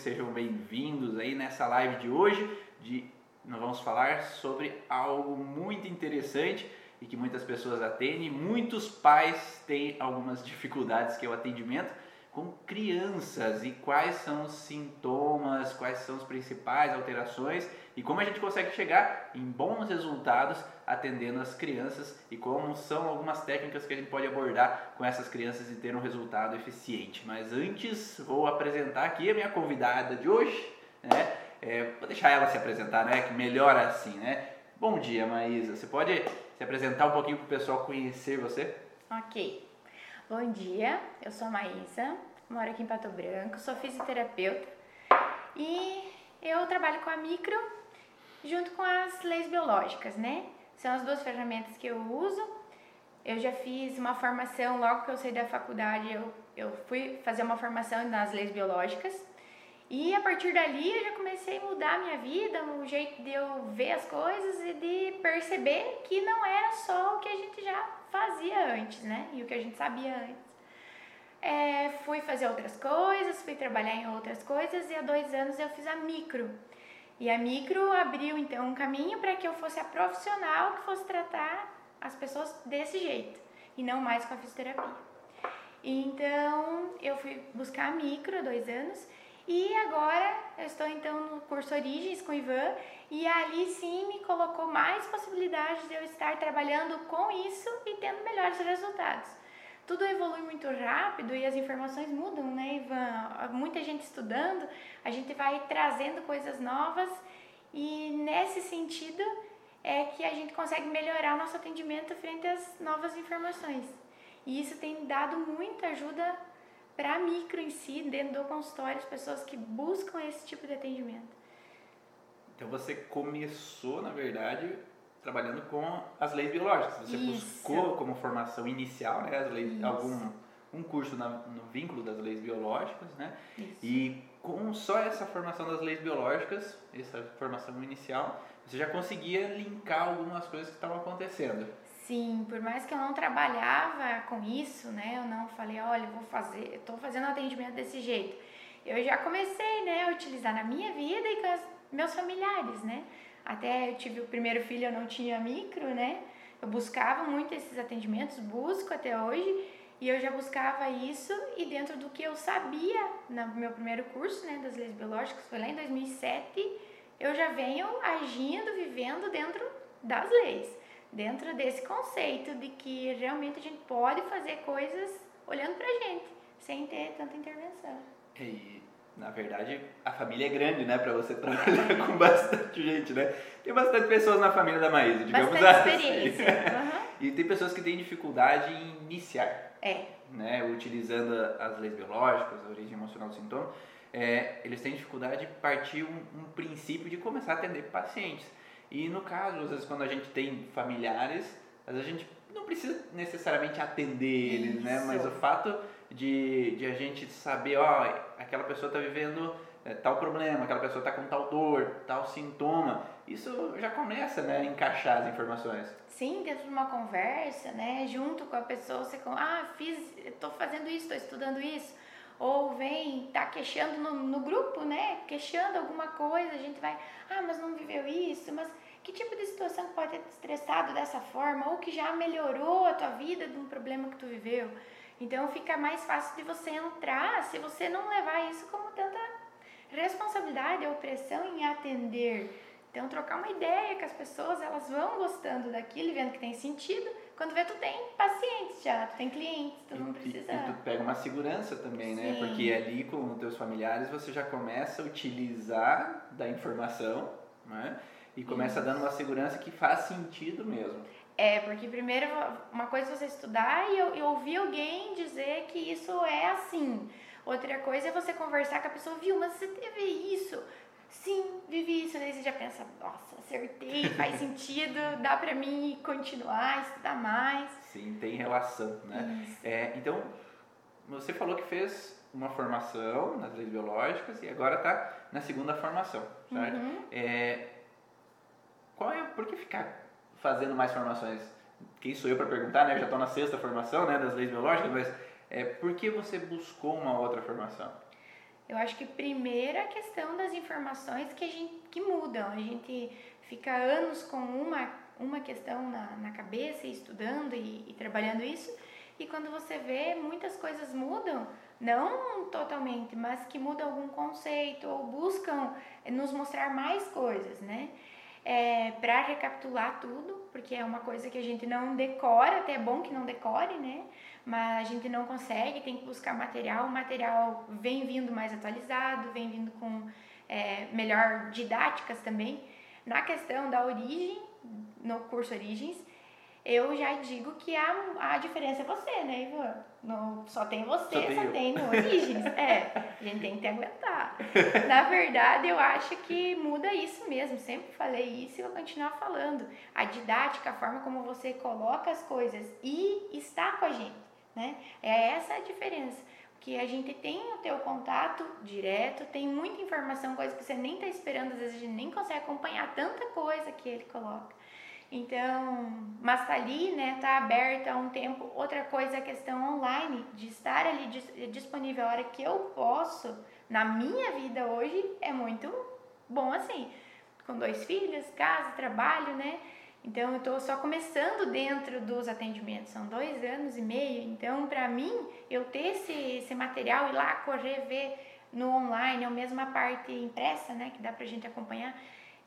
Sejam bem-vindos aí nessa live de hoje. De, nós vamos falar sobre algo muito interessante e que muitas pessoas atendem. Muitos pais têm algumas dificuldades que é o atendimento com crianças e quais são os sintomas, quais são as principais alterações e como a gente consegue chegar em bons resultados atendendo as crianças e como são algumas técnicas que a gente pode abordar com essas crianças e ter um resultado eficiente. Mas antes vou apresentar aqui a minha convidada de hoje, né? É, vou deixar ela se apresentar, né? Que melhor assim, né? Bom dia, Maísa. Você pode se apresentar um pouquinho para o pessoal conhecer você? Ok. Bom dia, eu sou a Maísa, moro aqui em Pato Branco, sou fisioterapeuta e eu trabalho com a micro junto com as leis biológicas, né? São as duas ferramentas que eu uso. Eu já fiz uma formação, logo que eu saí da faculdade, eu, eu fui fazer uma formação nas leis biológicas. E a partir dali eu já comecei a mudar a minha vida, o jeito de eu ver as coisas e de perceber que não era só o que a gente já fazia antes, né? E o que a gente sabia antes. É, fui fazer outras coisas, fui trabalhar em outras coisas e há dois anos eu fiz a micro. E a micro abriu então um caminho para que eu fosse a profissional que fosse tratar as pessoas desse jeito e não mais com a fisioterapia. Então eu fui buscar a micro há dois anos e agora eu estou então no curso Origens com o Ivan e ali sim me colocou mais possibilidades de eu estar trabalhando com isso e tendo melhores resultados. Tudo evolui muito rápido e as informações mudam, né, Ivan? Muita gente estudando, a gente vai trazendo coisas novas e nesse sentido é que a gente consegue melhorar o nosso atendimento frente às novas informações. E isso tem dado muita ajuda para micro em si, dentro do consultório, as pessoas que buscam esse tipo de atendimento. Então você começou, na verdade, trabalhando com as leis biológicas. Você Isso. buscou como formação inicial, né, as leis, algum um curso na, no vínculo das leis biológicas, né? Isso. E com só essa formação das leis biológicas, essa formação inicial, você já conseguia linkar algumas coisas que estavam acontecendo. Sim, por mais que eu não trabalhava com isso, né? Eu não falei, olha, vou fazer, tô fazendo atendimento desse jeito. Eu já comecei, né, a utilizar na minha vida e com os meus familiares, né? Até eu tive o primeiro filho, eu não tinha micro, né? Eu buscava muito esses atendimentos, busco até hoje, e eu já buscava isso e dentro do que eu sabia no meu primeiro curso, né, das leis biológicas, foi lá em 2007, eu já venho agindo, vivendo dentro das leis dentro desse conceito de que realmente a gente pode fazer coisas olhando pra gente, sem ter tanta intervenção. E, na verdade, a família é grande, né? Pra você trabalhar com bastante gente, né? Tem bastante pessoas na família da Maísa, digamos Bastante assim. experiência. Uhum. E tem pessoas que têm dificuldade em iniciar, É, né? Utilizando as leis biológicas, a origem emocional do sintoma. É, eles têm dificuldade de partir um, um princípio de começar a atender pacientes. E no caso, às vezes, quando a gente tem familiares, às vezes a gente não precisa necessariamente atender eles, né? Isso. Mas o fato de, de a gente saber, ó, aquela pessoa está vivendo é, tal problema, aquela pessoa está com tal dor, tal sintoma, isso já começa né, a encaixar as informações. sim, dentro de uma conversa, né, junto com a pessoa, você com, ah, fiz, tô fazendo isso, tô estudando isso, ou vem, tá queixando no, no grupo, né, queixando alguma coisa, a gente vai, ah, mas não viveu isso, mas que tipo de situação que pode ter te estressado dessa forma, ou que já melhorou a tua vida de um problema que tu viveu? Então fica mais fácil de você entrar se você não levar isso como tanta responsabilidade ou pressão em atender. Então trocar uma ideia com as pessoas, elas vão gostando daquilo e vendo que tem sentido. Quando vê, tu tem pacientes já, tu tem clientes, tu não E, precisa. e tu pega uma segurança também, né? Sim. Porque ali com os teus familiares você já começa a utilizar da informação, né? E começa Isso. dando uma segurança que faz sentido mesmo. É, porque primeiro uma coisa é você estudar e, eu- e ouvir alguém dizer que isso é assim. Outra coisa é você conversar com a pessoa, viu, mas você teve isso? Sim, vivi isso. Daí você já pensa, nossa, acertei, faz sentido, dá pra mim continuar, estudar mais. Sim, tem relação, né? É, então, você falou que fez uma formação nas leis biológicas e agora está na segunda formação, certo? Uhum. É, qual é, por que ficar fazendo mais formações? Quem sou eu para perguntar, né? Eu já estou na sexta formação, né, das leis biológicas, mas é, por que você buscou uma outra formação? Eu acho que primeiro a questão das informações que a gente que mudam. A gente fica anos com uma, uma questão na, na cabeça, estudando e, e trabalhando isso, e quando você vê, muitas coisas mudam, não totalmente, mas que mudam algum conceito ou buscam nos mostrar mais coisas, né? É, para recapitular tudo, porque é uma coisa que a gente não decora, até é bom que não decore, né? Mas a gente não consegue, tem que buscar material. O material vem vindo mais atualizado, vem vindo com é, melhor didáticas também. Na questão da origem, no curso Origens, eu já digo que a, a diferença é você, né, Ivan? No, só tem você, só, só tem no Origens. é, a gente tem que aguentar. Na verdade, eu acho que muda isso mesmo. Sempre falei isso e vou continuar falando. A didática, a forma como você coloca as coisas e está com a gente, né? É essa a diferença que a gente tem o teu contato direto, tem muita informação, coisa que você nem está esperando, às vezes a gente nem consegue acompanhar tanta coisa que ele coloca. Então, mas tá ali, né, tá aberta há um tempo. Outra coisa é a questão online, de estar ali disponível a hora que eu posso, na minha vida hoje, é muito bom assim. Com dois filhos, casa, trabalho, né? Então, eu estou só começando dentro dos atendimentos, são dois anos e meio. Então, para mim, eu ter esse, esse material, ir lá correr, ver no online, ou mesmo a parte impressa, né, que dá para a gente acompanhar,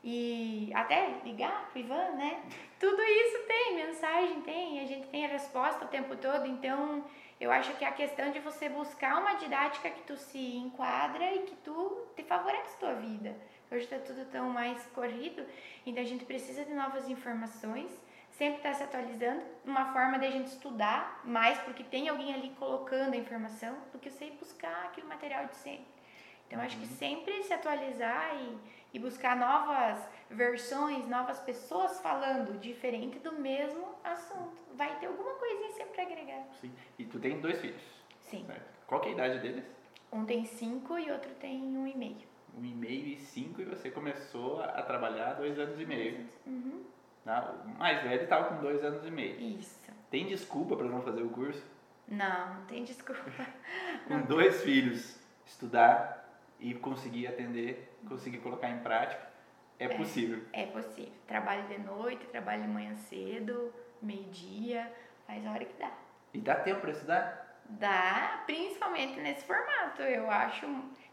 e até ligar pro Ivan, né? Tudo isso tem, mensagem tem, a gente tem a resposta o tempo todo. Então, eu acho que a questão de você buscar uma didática que tu se enquadra e que tu te favorece a tua vida. Hoje está tudo tão mais corrido, então a gente precisa de novas informações, sempre está se atualizando, uma forma de a gente estudar mais, porque tem alguém ali colocando a informação, do que você ir buscar aquele material de sempre. Então acho que uhum. sempre se atualizar e, e buscar novas versões, novas pessoas falando diferente do mesmo assunto. Vai ter alguma coisinha sempre para agregar. Sim. E tu tem dois filhos? Sim. Certo. Qual é a idade deles? Um tem cinco e outro tem um e meio um e meio e cinco e você começou a, trabalhar dois anos e meio. Uhum. Tá? O mais velho estava com dois anos e meio. Isso. Tem desculpa para não fazer o curso? Não, não tem desculpa. com dois filhos, estudar e conseguir atender, conseguir colocar em prática, é, é possível. É possível. Trabalho de noite, trabalho de manhã cedo, meio-dia, faz a hora que dá. E dá tempo para estudar? Dá, principalmente nesse formato. Eu acho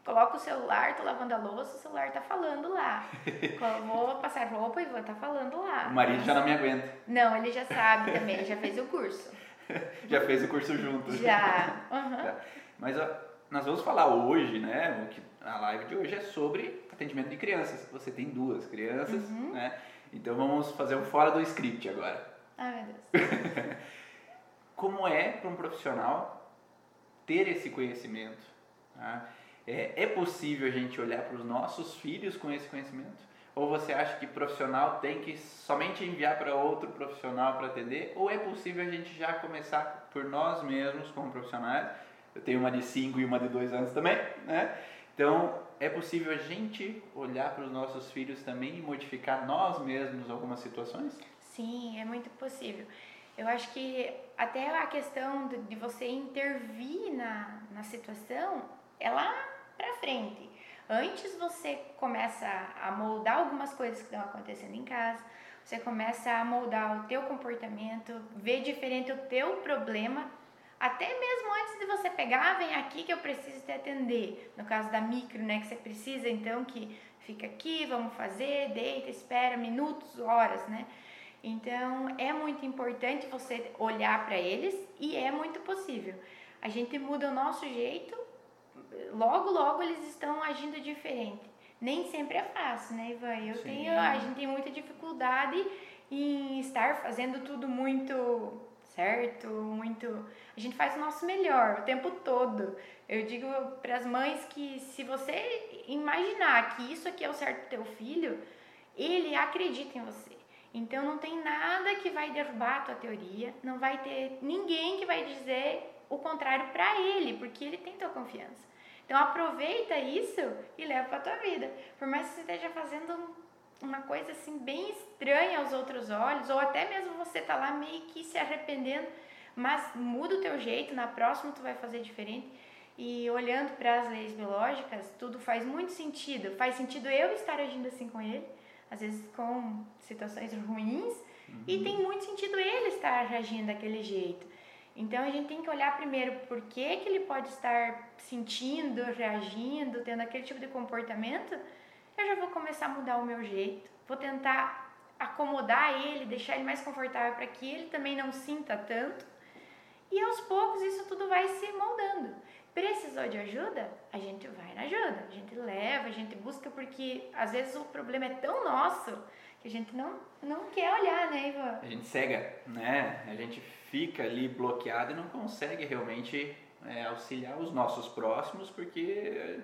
Coloca o celular, tô lavando a louça, o celular tá falando lá. vou passar roupa e vou tá falando lá. O marido já não me aguenta. Não, ele já sabe também, já fez o curso. já fez o curso junto. Já. Uhum. Mas ó, nós vamos falar hoje, né? O que a live de hoje é sobre atendimento de crianças. Você tem duas crianças, uhum. né? Então vamos fazer um fora do script agora. Ai, meu Deus. Como é para um profissional ter esse conhecimento? Tá? É, é possível a gente olhar para os nossos filhos com esse conhecimento? Ou você acha que profissional tem que somente enviar para outro profissional para atender? Ou é possível a gente já começar por nós mesmos como profissionais? Eu tenho uma de 5 e uma de 2 anos também, né? Então, é possível a gente olhar para os nossos filhos também e modificar nós mesmos algumas situações? Sim, é muito possível. Eu acho que até a questão de você intervir na, na situação, ela para frente. Antes você começa a moldar algumas coisas que estão acontecendo em casa, você começa a moldar o teu comportamento, ver diferente o teu problema, até mesmo antes de você pegar, vem aqui que eu preciso te atender. No caso da micro, né, que você precisa então que fica aqui, vamos fazer, deita, espera minutos, horas, né? Então é muito importante você olhar para eles e é muito possível. A gente muda o nosso jeito logo, logo eles estão agindo diferente. Nem sempre é fácil, né, Ivan? Eu tenho, a gente tem muita dificuldade em estar fazendo tudo muito certo, muito. A gente faz o nosso melhor o tempo todo. Eu digo para as mães que se você imaginar que isso aqui é o certo do teu filho, ele acredita em você. Então não tem nada que vai derrubar a tua teoria, não vai ter ninguém que vai dizer o contrário para ele, porque ele tem tua confiança. Então aproveita isso e leva para tua vida. Por mais que você esteja fazendo uma coisa assim bem estranha aos outros olhos, ou até mesmo você tá lá meio que se arrependendo, mas muda o teu jeito, na próxima tu vai fazer diferente. E olhando para as leis biológicas, tudo faz muito sentido. Faz sentido eu estar agindo assim com ele, às vezes com situações ruins, uhum. e tem muito sentido ele estar agindo daquele jeito. Então a gente tem que olhar primeiro por que, que ele pode estar sentindo, reagindo, tendo aquele tipo de comportamento. Eu já vou começar a mudar o meu jeito, vou tentar acomodar ele, deixar ele mais confortável para que ele também não sinta tanto. E aos poucos isso tudo vai se moldando. Precisou de ajuda? A gente vai na ajuda, a gente leva, a gente busca, porque às vezes o problema é tão nosso que a gente não, não quer olhar, né, Ivan? A gente cega, né? A gente fica ali bloqueado e não consegue realmente é, auxiliar os nossos próximos porque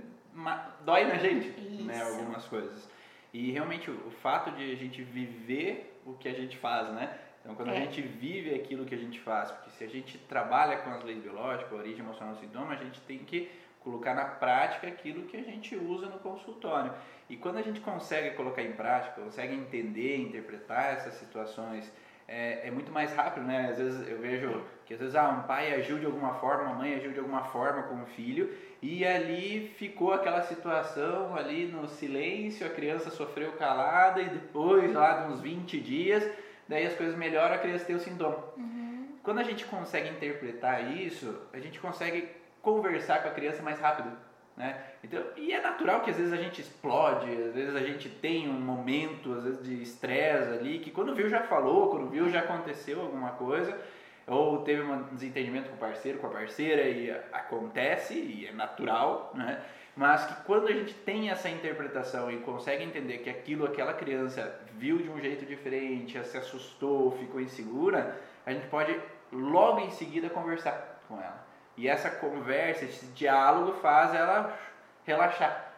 dói na gente, né, Isso. né? Algumas coisas. E realmente o, fato de a gente viver o que a gente faz, né? Então, quando é. a gente vive aquilo que a gente faz, porque se a gente trabalha com as leis biológicas, origem emocional do sintoma, a gente tem que colocar na prática aquilo que a gente usa no consultório. E quando a gente consegue colocar em prática, consegue entender, interpretar essas situações, é, é, muito mais rápido, né? Às vezes eu vejo que às vezes ah, um pai agiu de alguma forma, uma mãe agiu de alguma forma com o filho e ali ficou aquela situação ali no silêncio, a criança sofreu calada e depois lá de uns 20 dias daí as coisas melhoram, a criança tem o sintoma. Uhum. Quando a gente consegue interpretar isso, a gente consegue conversar com a criança mais rápido. Né? Então, e é natural que às vezes a gente explode, às vezes a gente tem um momento, às vezes de estresse ali, que quando viu já falou, quando viu já aconteceu alguma coisa, ou teve um desentendimento com o parceiro, com a parceira, e acontece, e é natural, né? mas que quando a gente tem essa interpretação e consegue entender que aquilo, aquela criança viu de um jeito diferente, se assustou, ficou insegura, a gente pode logo em seguida conversar com ela. E essa conversa, esse diálogo faz ela relaxar.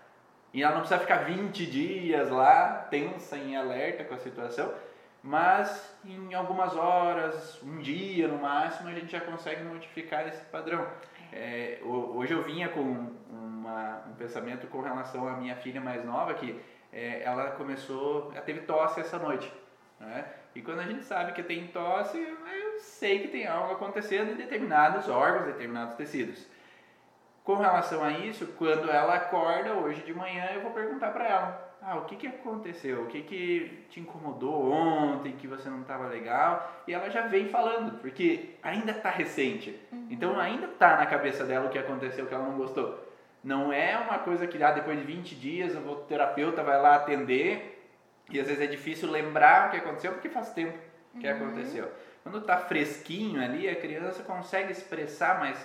E ela não precisa ficar 20 dias lá tensa, em alerta com a situação, mas em algumas horas, um dia no máximo, a gente já consegue modificar esse padrão. É, hoje eu vinha com uma, um pensamento com relação à minha filha mais nova, que é, ela começou, ela teve tosse essa noite. Né? E quando a gente sabe que tem tosse, eu sei que tem algo acontecendo em determinados órgãos, determinados tecidos. Com relação a isso, quando ela acorda hoje de manhã, eu vou perguntar para ela: ah, o que, que aconteceu? O que, que te incomodou ontem, que você não estava legal? E ela já vem falando, porque ainda está recente. Uhum. Então ainda está na cabeça dela o que aconteceu, que ela não gostou. Não é uma coisa que ah, depois de 20 dias o terapeuta vai lá atender e às vezes é difícil lembrar o que aconteceu porque faz tempo que uhum. aconteceu. Quando está fresquinho ali, a criança consegue expressar mais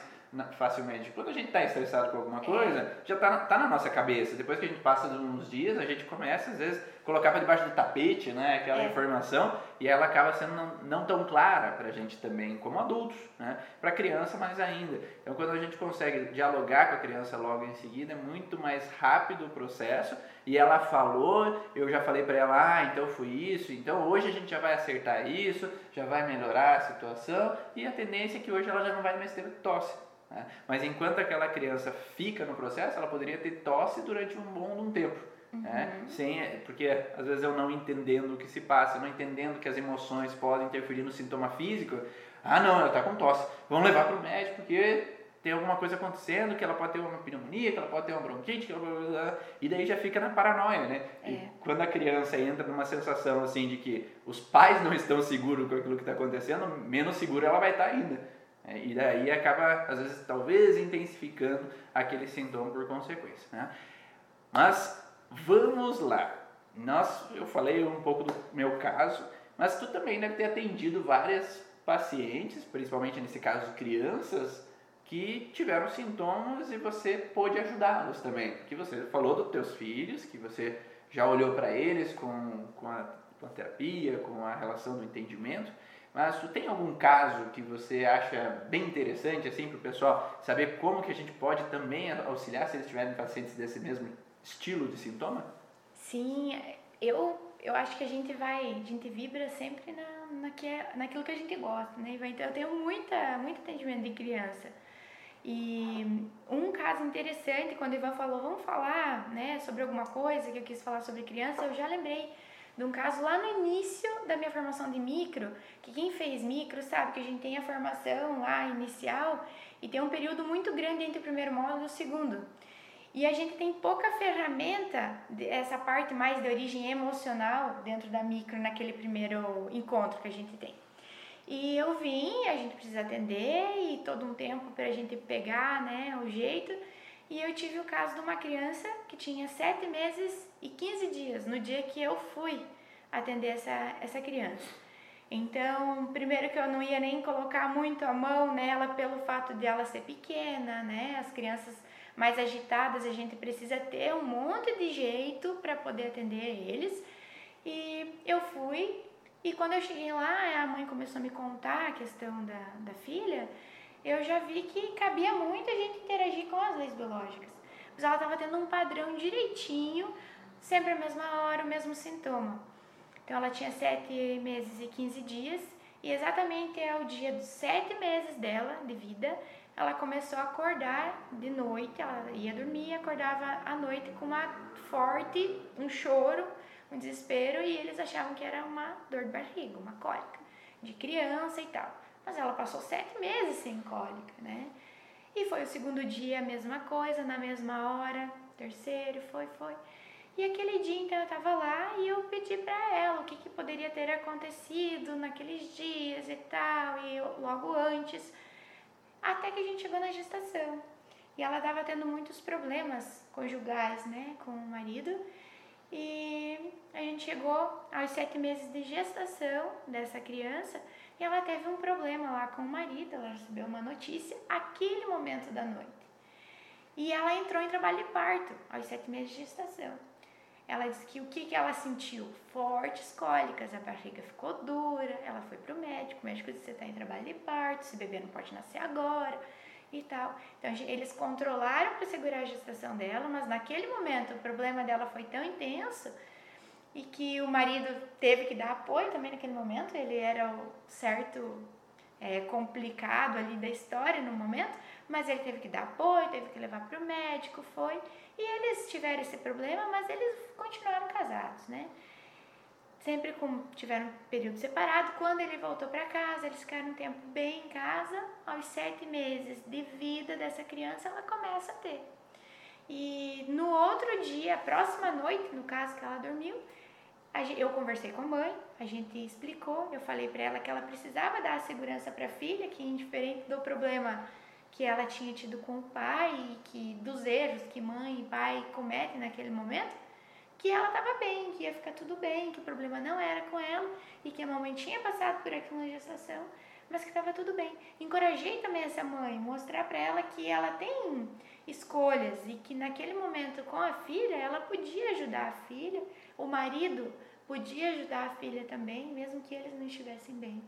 facilmente. Quando a gente está estressado com alguma coisa, é. já está tá na nossa cabeça. Depois que a gente passa uns dias, a gente começa, às vezes, colocar para debaixo do tapete, né, aquela é. informação, e ela acaba sendo não, não tão clara para a gente também, como adultos, né, para criança mais ainda. Então, quando a gente consegue dialogar com a criança logo em seguida, é muito mais rápido o processo, e ela falou, eu já falei para ela, ah, então foi isso, então hoje a gente já vai acertar isso, já vai melhorar a situação, e a tendência é que hoje ela já não vai mais ter tosse. Né? Mas enquanto aquela criança fica no processo, ela poderia ter tosse durante um bom um tempo. Né? Uhum. Sem, porque às vezes eu não entendendo o que se passa, não entendendo que as emoções podem interferir no sintoma físico. Ah, não, ela está com tosse. Vamos levar para o médico porque tem alguma coisa acontecendo, que ela pode ter uma pneumonia, que ela pode ter uma bronquite, ela... e daí já fica na paranoia, né? É. E quando a criança entra numa sensação assim de que os pais não estão seguros com aquilo que está acontecendo, menos segura ela vai estar tá ainda. É, e daí acaba, às vezes, talvez intensificando aquele sintoma por consequência. Né? Mas vamos lá. Nós, eu falei um pouco do meu caso, mas tu também deve ter atendido várias pacientes, principalmente nesse caso crianças, que tiveram sintomas e você pôde ajudá-los também. Porque você falou dos teus filhos, que você já olhou para eles com, com, a, com a terapia, com a relação do entendimento. Mas tu tem algum caso que você acha bem interessante assim para o pessoal saber como que a gente pode também auxiliar se eles tiverem pacientes desse mesmo estilo de sintoma? Sim, eu eu acho que a gente vai, a gente vibra sempre na, na que é, naquilo que a gente gosta, né? Eu tenho muita, muito atendimento de criança. E um caso interessante, quando o Ivan falou, vamos falar né, sobre alguma coisa que eu quis falar sobre criança, eu já lembrei de um caso lá no início da minha formação de micro, que quem fez micro sabe que a gente tem a formação lá inicial E tem um período muito grande entre o primeiro módulo e o segundo. E a gente tem pouca ferramenta, essa parte mais de origem emocional dentro da micro naquele primeiro encontro que a gente tem. E eu vim, a gente precisa atender e todo um tempo para a gente pegar né, o jeito. E eu tive o caso de uma criança que tinha 7 meses e 15 dias no dia que eu fui atender essa, essa criança. Então, primeiro que eu não ia nem colocar muito a mão nela pelo fato de ela ser pequena, né? As crianças mais agitadas, a gente precisa ter um monte de jeito para poder atender eles. E eu fui, e quando eu cheguei lá, a mãe começou a me contar a questão da, da filha, eu já vi que cabia muito a gente interagir com as leis biológicas. Mas ela estava tendo um padrão direitinho, sempre a mesma hora, o mesmo sintoma. Então ela tinha 7 meses e 15 dias, e exatamente ao dia dos 7 meses dela de vida, ela começou a acordar de noite, ela ia dormir e acordava à noite com uma forte, um choro, um desespero, e eles achavam que era uma dor de barriga, uma cólica, de criança e tal. Mas ela passou sete meses sem cólica, né? E foi o segundo dia a mesma coisa, na mesma hora, terceiro, foi, foi. E aquele dia então eu tava lá e eu pedi para ela o que, que poderia ter acontecido naqueles dias e tal, e logo antes, até que a gente chegou na gestação. E ela tava tendo muitos problemas conjugais, né, com o marido. E a gente chegou aos sete meses de gestação dessa criança e ela teve um problema lá com o marido, ela recebeu uma notícia aquele momento da noite. E ela entrou em trabalho de parto aos sete meses de gestação. Ela disse que o que, que ela sentiu? Fortes cólicas, a barriga ficou dura, ela foi pro médico, o médico disse, você está em trabalho de parto, esse bebê não pode nascer agora e tal. Então eles controlaram para segurar a gestação dela, mas naquele momento o problema dela foi tão intenso e que o marido teve que dar apoio também naquele momento, ele era o certo é, complicado ali da história no momento, mas ele teve que dar apoio, teve que levar para o médico, foi. E eles tiveram esse problema, mas eles continuaram casados, né? Sempre com, tiveram um período separado. Quando ele voltou para casa, eles ficaram um tempo bem em casa. Aos sete meses de vida dessa criança, ela começa a ter. E no outro dia, próxima noite, no caso que ela dormiu, eu conversei com a mãe, a gente explicou, eu falei para ela que ela precisava dar segurança para a filha, que indiferente do problema que ela tinha tido com o pai e que dos erros que mãe e pai cometem naquele momento, que ela estava bem, que ia ficar tudo bem, que o problema não era com ela e que a mamãe tinha passado por aquilo na gestação, mas que estava tudo bem. Encorajei também essa mãe, mostrar para ela que ela tem escolhas e que naquele momento com a filha ela podia ajudar a filha, o marido podia ajudar a filha também, mesmo que eles não estivessem bem.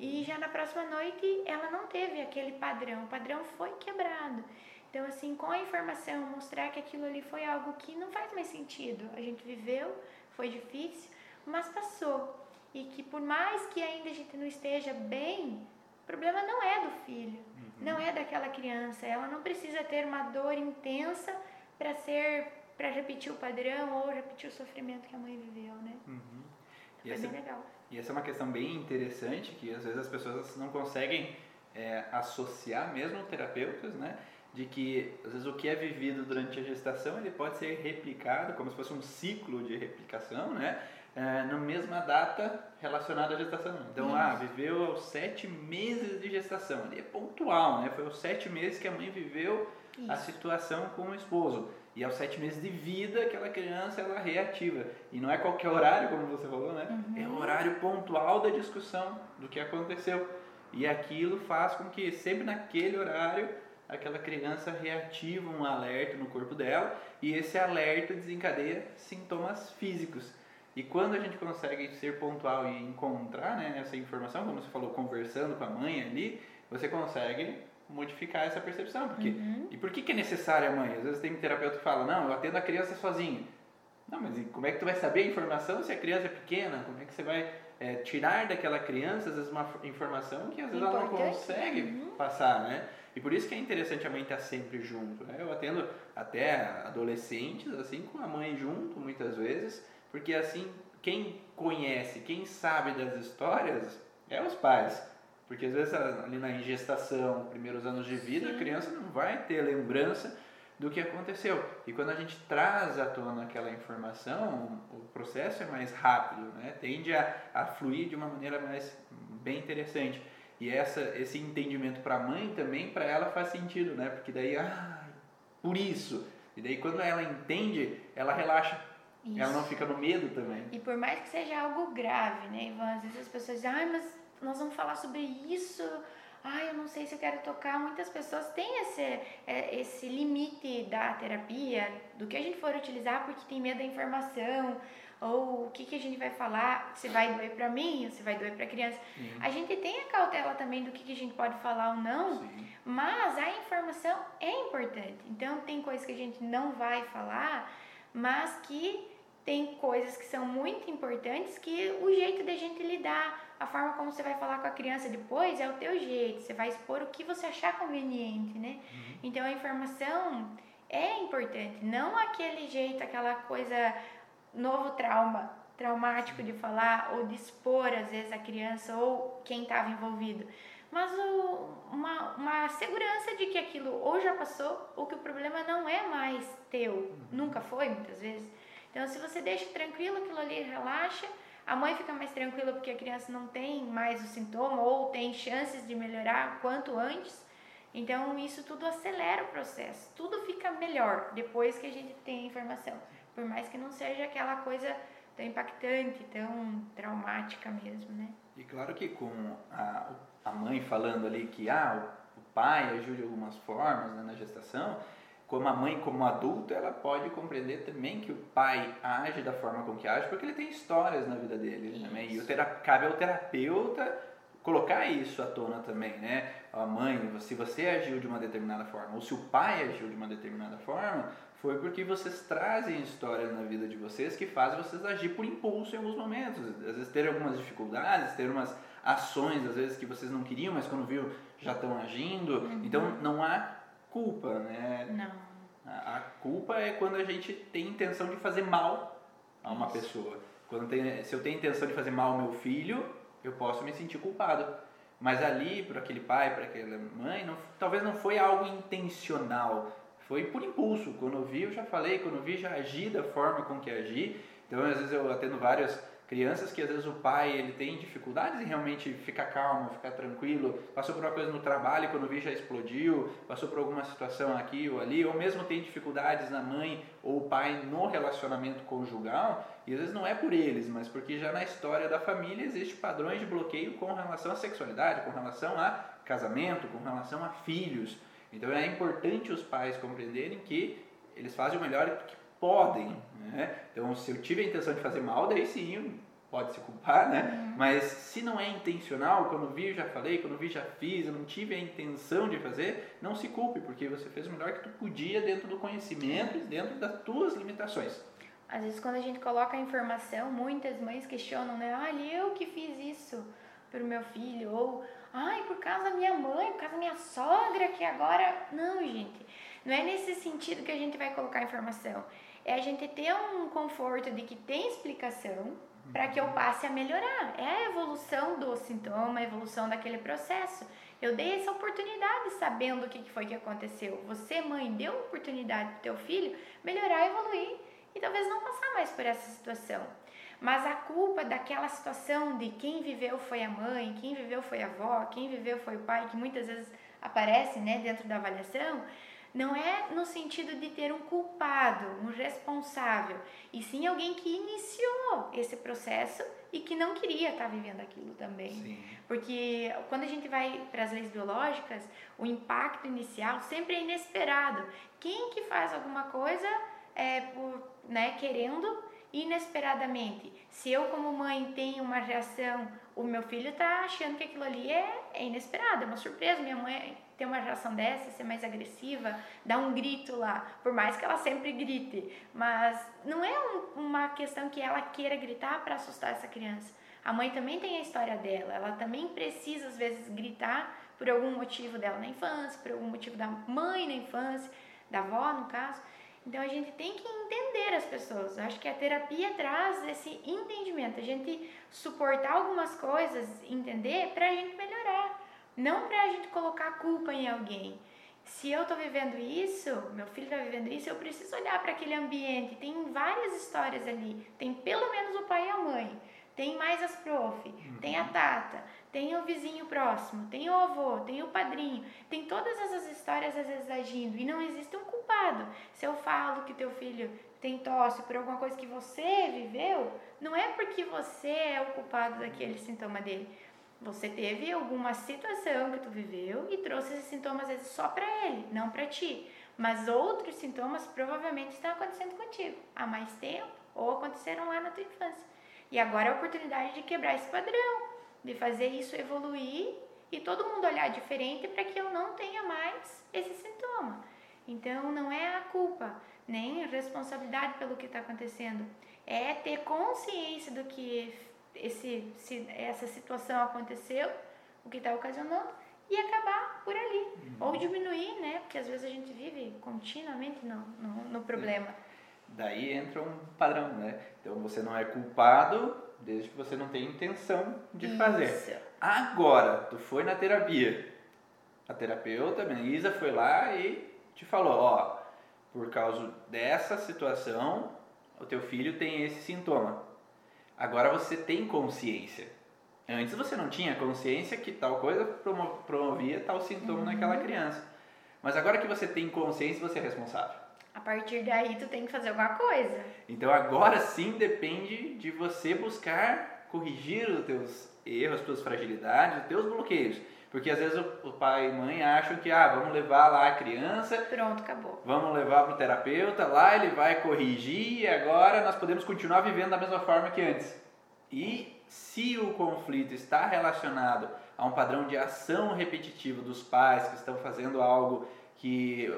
E já na próxima noite ela não teve aquele padrão, o padrão foi quebrado. Então, assim, com a informação, mostrar que aquilo ali foi algo que não faz mais sentido. A gente viveu, foi difícil, mas passou. E que por mais que ainda a gente não esteja bem, o problema não é do filho, uhum. não é daquela criança. Ela não precisa ter uma dor intensa para ser para repetir o padrão ou repetir o sofrimento que a mãe viveu, né? Uhum. Foi essa, bem legal. E essa é uma questão bem interessante que às vezes as pessoas não conseguem é, associar, mesmo terapeutas, né? De que às vezes o que é vivido durante a gestação ele pode ser replicado como se fosse um ciclo de replicação, né? É, na mesma data relacionada à gestação. Então, ah, viveu aos sete meses de gestação. Ali é pontual, né? Foi aos sete meses que a mãe viveu Isso. a situação com o esposo. E aos sete meses de vida, aquela criança ela reativa. E não é qualquer horário, como você falou, né? Uhum. É o horário pontual da discussão do que aconteceu. E aquilo faz com que sempre naquele horário aquela criança reativa um alerta no corpo dela e esse alerta desencadeia sintomas físicos. E quando a gente consegue ser pontual e encontrar né, essa informação, como você falou, conversando com a mãe ali, você consegue modificar essa percepção. Porque, uhum. E por que, que é necessária a mãe? Às vezes tem um terapeuta que fala, não, eu atendo a criança sozinho. Não, mas como é que tu vai saber a informação se a criança é pequena? Como é que você vai é, tirar daquela criança, às vezes, uma informação que às vezes Importante. ela não consegue uhum. passar, né? E por isso que é interessante a mãe estar sempre junto. Né? Eu atendo até adolescentes, assim, com a mãe junto, muitas vezes, porque assim, quem conhece, quem sabe das histórias, é os pais. Porque às vezes ali na gestação, primeiros anos de vida, Sim. a criança não vai ter lembrança do que aconteceu. E quando a gente traz à tona aquela informação, o processo é mais rápido, né? tende a, a fluir de uma maneira mais bem interessante. E essa, esse entendimento para a mãe também, para ela faz sentido, né? Porque daí, ah, por isso. E daí quando ela entende, ela relaxa. Isso. Ela não fica no medo também. E por mais que seja algo grave, né, Ivan? Às vezes as pessoas dizem, ah, mas nós vamos falar sobre isso ah, eu não sei se eu quero tocar. Muitas pessoas têm esse, é, esse limite da terapia, do que a gente for utilizar, porque tem medo da informação, ou o que, que a gente vai falar, se vai doer para mim ou se vai doer para a criança. Sim. A gente tem a cautela também do que, que a gente pode falar ou não, Sim. mas a informação é importante. Então, tem coisas que a gente não vai falar, mas que tem coisas que são muito importantes que o jeito da gente lidar a forma como você vai falar com a criança depois é o teu jeito, você vai expor o que você achar conveniente, né? Uhum. Então a informação é importante, não aquele jeito, aquela coisa novo trauma, traumático de falar ou de expor às vezes a criança ou quem estava envolvido, mas o, uma, uma segurança de que aquilo ou já passou ou que o problema não é mais teu, uhum. nunca foi muitas vezes. Então se você deixa tranquilo aquilo ali, relaxa, a mãe fica mais tranquila porque a criança não tem mais o sintoma ou tem chances de melhorar quanto antes. Então, isso tudo acelera o processo. Tudo fica melhor depois que a gente tem a informação. Por mais que não seja aquela coisa tão impactante, tão traumática mesmo, né? E claro que com a, a mãe falando ali que ah, o pai ajuda de algumas formas né, na gestação, como a mãe, como adulto, ela pode compreender também que o pai age da forma com que age, porque ele tem histórias na vida dele isso. também. E o cabe ao terapeuta colocar isso à tona também, né? A mãe, se você agiu de uma determinada forma, ou se o pai agiu de uma determinada forma, foi porque vocês trazem histórias na vida de vocês que fazem vocês agir por impulso em alguns momentos. Às vezes ter algumas dificuldades, ter umas ações, às vezes que vocês não queriam, mas quando viu já estão agindo. Uhum. Então não há culpa, né? Não. A culpa é quando a gente tem intenção de fazer mal a uma pessoa. Quando tem, se eu tenho intenção de fazer mal ao meu filho, eu posso me sentir culpado. Mas ali, para aquele pai, para aquela mãe, não, talvez não foi algo intencional. Foi por impulso. Quando eu vi, eu já falei. Quando eu vi, já agi da forma com que agi. Então, às vezes, eu atendo várias crianças que às vezes o pai ele tem dificuldades em realmente ficar calmo, ficar tranquilo, passou por uma coisa no trabalho quando vi já explodiu, passou por alguma situação aqui ou ali, ou mesmo tem dificuldades na mãe ou o pai no relacionamento conjugal, e às vezes não é por eles, mas porque já na história da família existe padrões de bloqueio com relação à sexualidade, com relação a casamento, com relação a filhos. Então é importante os pais compreenderem que eles fazem o melhor que podem. Né? Então, se eu tive a intenção de fazer mal, daí sim pode se culpar, né? Uhum. Mas se não é intencional, quando vi já falei, quando vi já fiz, eu não tive a intenção de fazer, não se culpe, porque você fez o melhor que tu podia dentro do conhecimento e dentro das tuas limitações. Às vezes quando a gente coloca a informação, muitas mães questionam, né? Ah, eu que fiz isso para o meu filho, ou ai, por causa da minha mãe, por causa da minha sogra, que agora. Não, gente. Não é nesse sentido que a gente vai colocar a informação é a gente ter um conforto de que tem explicação para que eu passe a melhorar. É a evolução do sintoma, a evolução daquele processo. Eu dei essa oportunidade sabendo o que foi que aconteceu. Você, mãe, deu uma oportunidade para teu filho melhorar, evoluir e talvez não passar mais por essa situação. Mas a culpa daquela situação de quem viveu foi a mãe, quem viveu foi a avó, quem viveu foi o pai, que muitas vezes aparece né, dentro da avaliação, não é no sentido de ter um culpado, um responsável, e sim alguém que iniciou esse processo e que não queria estar vivendo aquilo também. Sim. Porque quando a gente vai para as leis biológicas, o impacto inicial sempre é inesperado. Quem que faz alguma coisa é por, né, querendo inesperadamente. Se eu como mãe tenho uma reação, o meu filho está achando que aquilo ali é, é inesperado, é uma surpresa. Minha mãe ter uma reação dessa, ser mais agressiva, dar um grito lá, por mais que ela sempre grite. Mas não é um, uma questão que ela queira gritar para assustar essa criança. A mãe também tem a história dela, ela também precisa às vezes gritar por algum motivo dela na infância, por algum motivo da mãe na infância, da avó no caso. Então a gente tem que entender as pessoas. Eu acho que a terapia traz esse entendimento, a gente suportar algumas coisas, entender para a gente melhorar. Não para a gente colocar culpa em alguém. Se eu estou vivendo isso, meu filho está vivendo isso, eu preciso olhar para aquele ambiente. Tem várias histórias ali. Tem pelo menos o pai e a mãe. Tem mais as prof, uhum. tem a tata, tem o vizinho próximo, tem o avô, tem o padrinho, tem todas essas histórias às vezes agindo e não existe um culpado. Se eu falo que teu filho tem tosse por alguma coisa que você viveu, não é porque você é o culpado daquele sintoma dele. Você teve alguma situação que tu viveu e trouxe esses sintomas às vezes só para ele, não para ti. Mas outros sintomas provavelmente estão acontecendo contigo há mais tempo ou aconteceram lá na tua infância. E agora é a oportunidade de quebrar esse padrão, de fazer isso evoluir e todo mundo olhar diferente para que eu não tenha mais esse sintoma. Então não é a culpa, nem a responsabilidade pelo que está acontecendo, é ter consciência do que esse, se, essa situação aconteceu, o que está ocasionando, e acabar por ali. Uhum. Ou diminuir, né? Porque às vezes a gente vive continuamente no, no, no problema. Daí entra um padrão, né? Então você não é culpado desde que você não tenha intenção de Isso. fazer. Agora, tu foi na terapia. A terapeuta, a Isa, foi lá e te falou, ó, por causa dessa situação, o teu filho tem esse sintoma. Agora você tem consciência. Antes você não tinha consciência que tal coisa promovia tal sintoma uhum. naquela criança. Mas agora que você tem consciência, você é responsável. A partir daí tu tem que fazer alguma coisa. Então agora sim depende de você buscar corrigir os teus erros, as tuas fragilidades, os teus bloqueios. Porque às vezes o, pai e mãe acham que, ah, vamos levar lá a criança. Pronto, acabou. Vamos levar para o terapeuta, lá ele vai corrigir e agora nós podemos continuar vivendo da mesma forma que antes. E se o conflito está relacionado a um padrão de ação repetitivo dos pais que estão fazendo algo que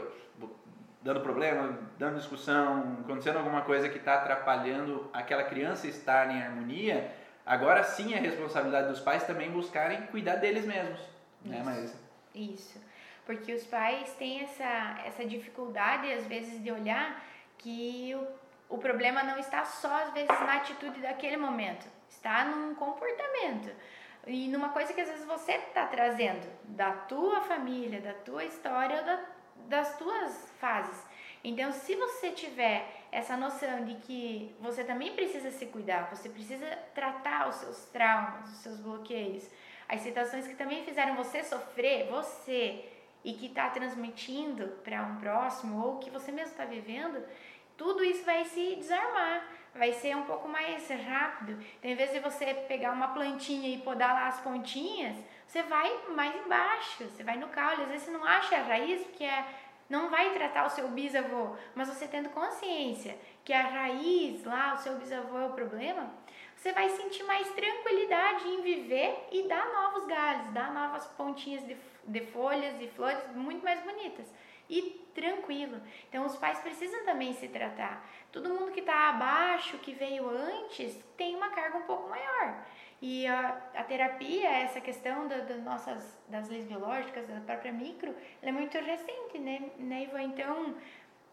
dando problema, dando discussão, acontecendo alguma coisa que está atrapalhando aquela criança estar em harmonia, agora sim é responsabilidade dos pais também buscarem cuidar deles mesmos né, Isso. Maísa? Isso. Porque os pais têm essa, essa dificuldade, às vezes, de olhar que o, o problema não está só, às vezes, na atitude daquele momento, está num comportamento e numa coisa que às vezes você está trazendo da tua família, da tua história, da, das tuas fases. Então, se você tiver essa noção de que você também precisa se cuidar, você precisa tratar os seus traumas, os seus bloqueios, as situações que também fizeram você sofrer, você, e que está transmitindo para um próximo, ou que você mesmo está vivendo, tudo isso vai se desarmar, vai ser um pouco mais rápido. Então, em vez de você pegar uma plantinha e podar lá as pontinhas, você vai mais embaixo, você vai no caule. Às vezes você não acha a raiz, porque é, não vai tratar o seu bisavô, mas você tendo consciência que a raiz lá, o seu bisavô é o problema, você vai sentir mais tranquilidade em viver e dar novos galhos, dar novas pontinhas de, de folhas e flores muito mais bonitas. E tranquilo. Então, os pais precisam também se tratar. Todo mundo que está abaixo, que veio antes, tem uma carga um pouco maior. E a, a terapia, essa questão da, da, nossas, das leis biológicas, da própria micro, é muito recente, né, né Ivan? Então,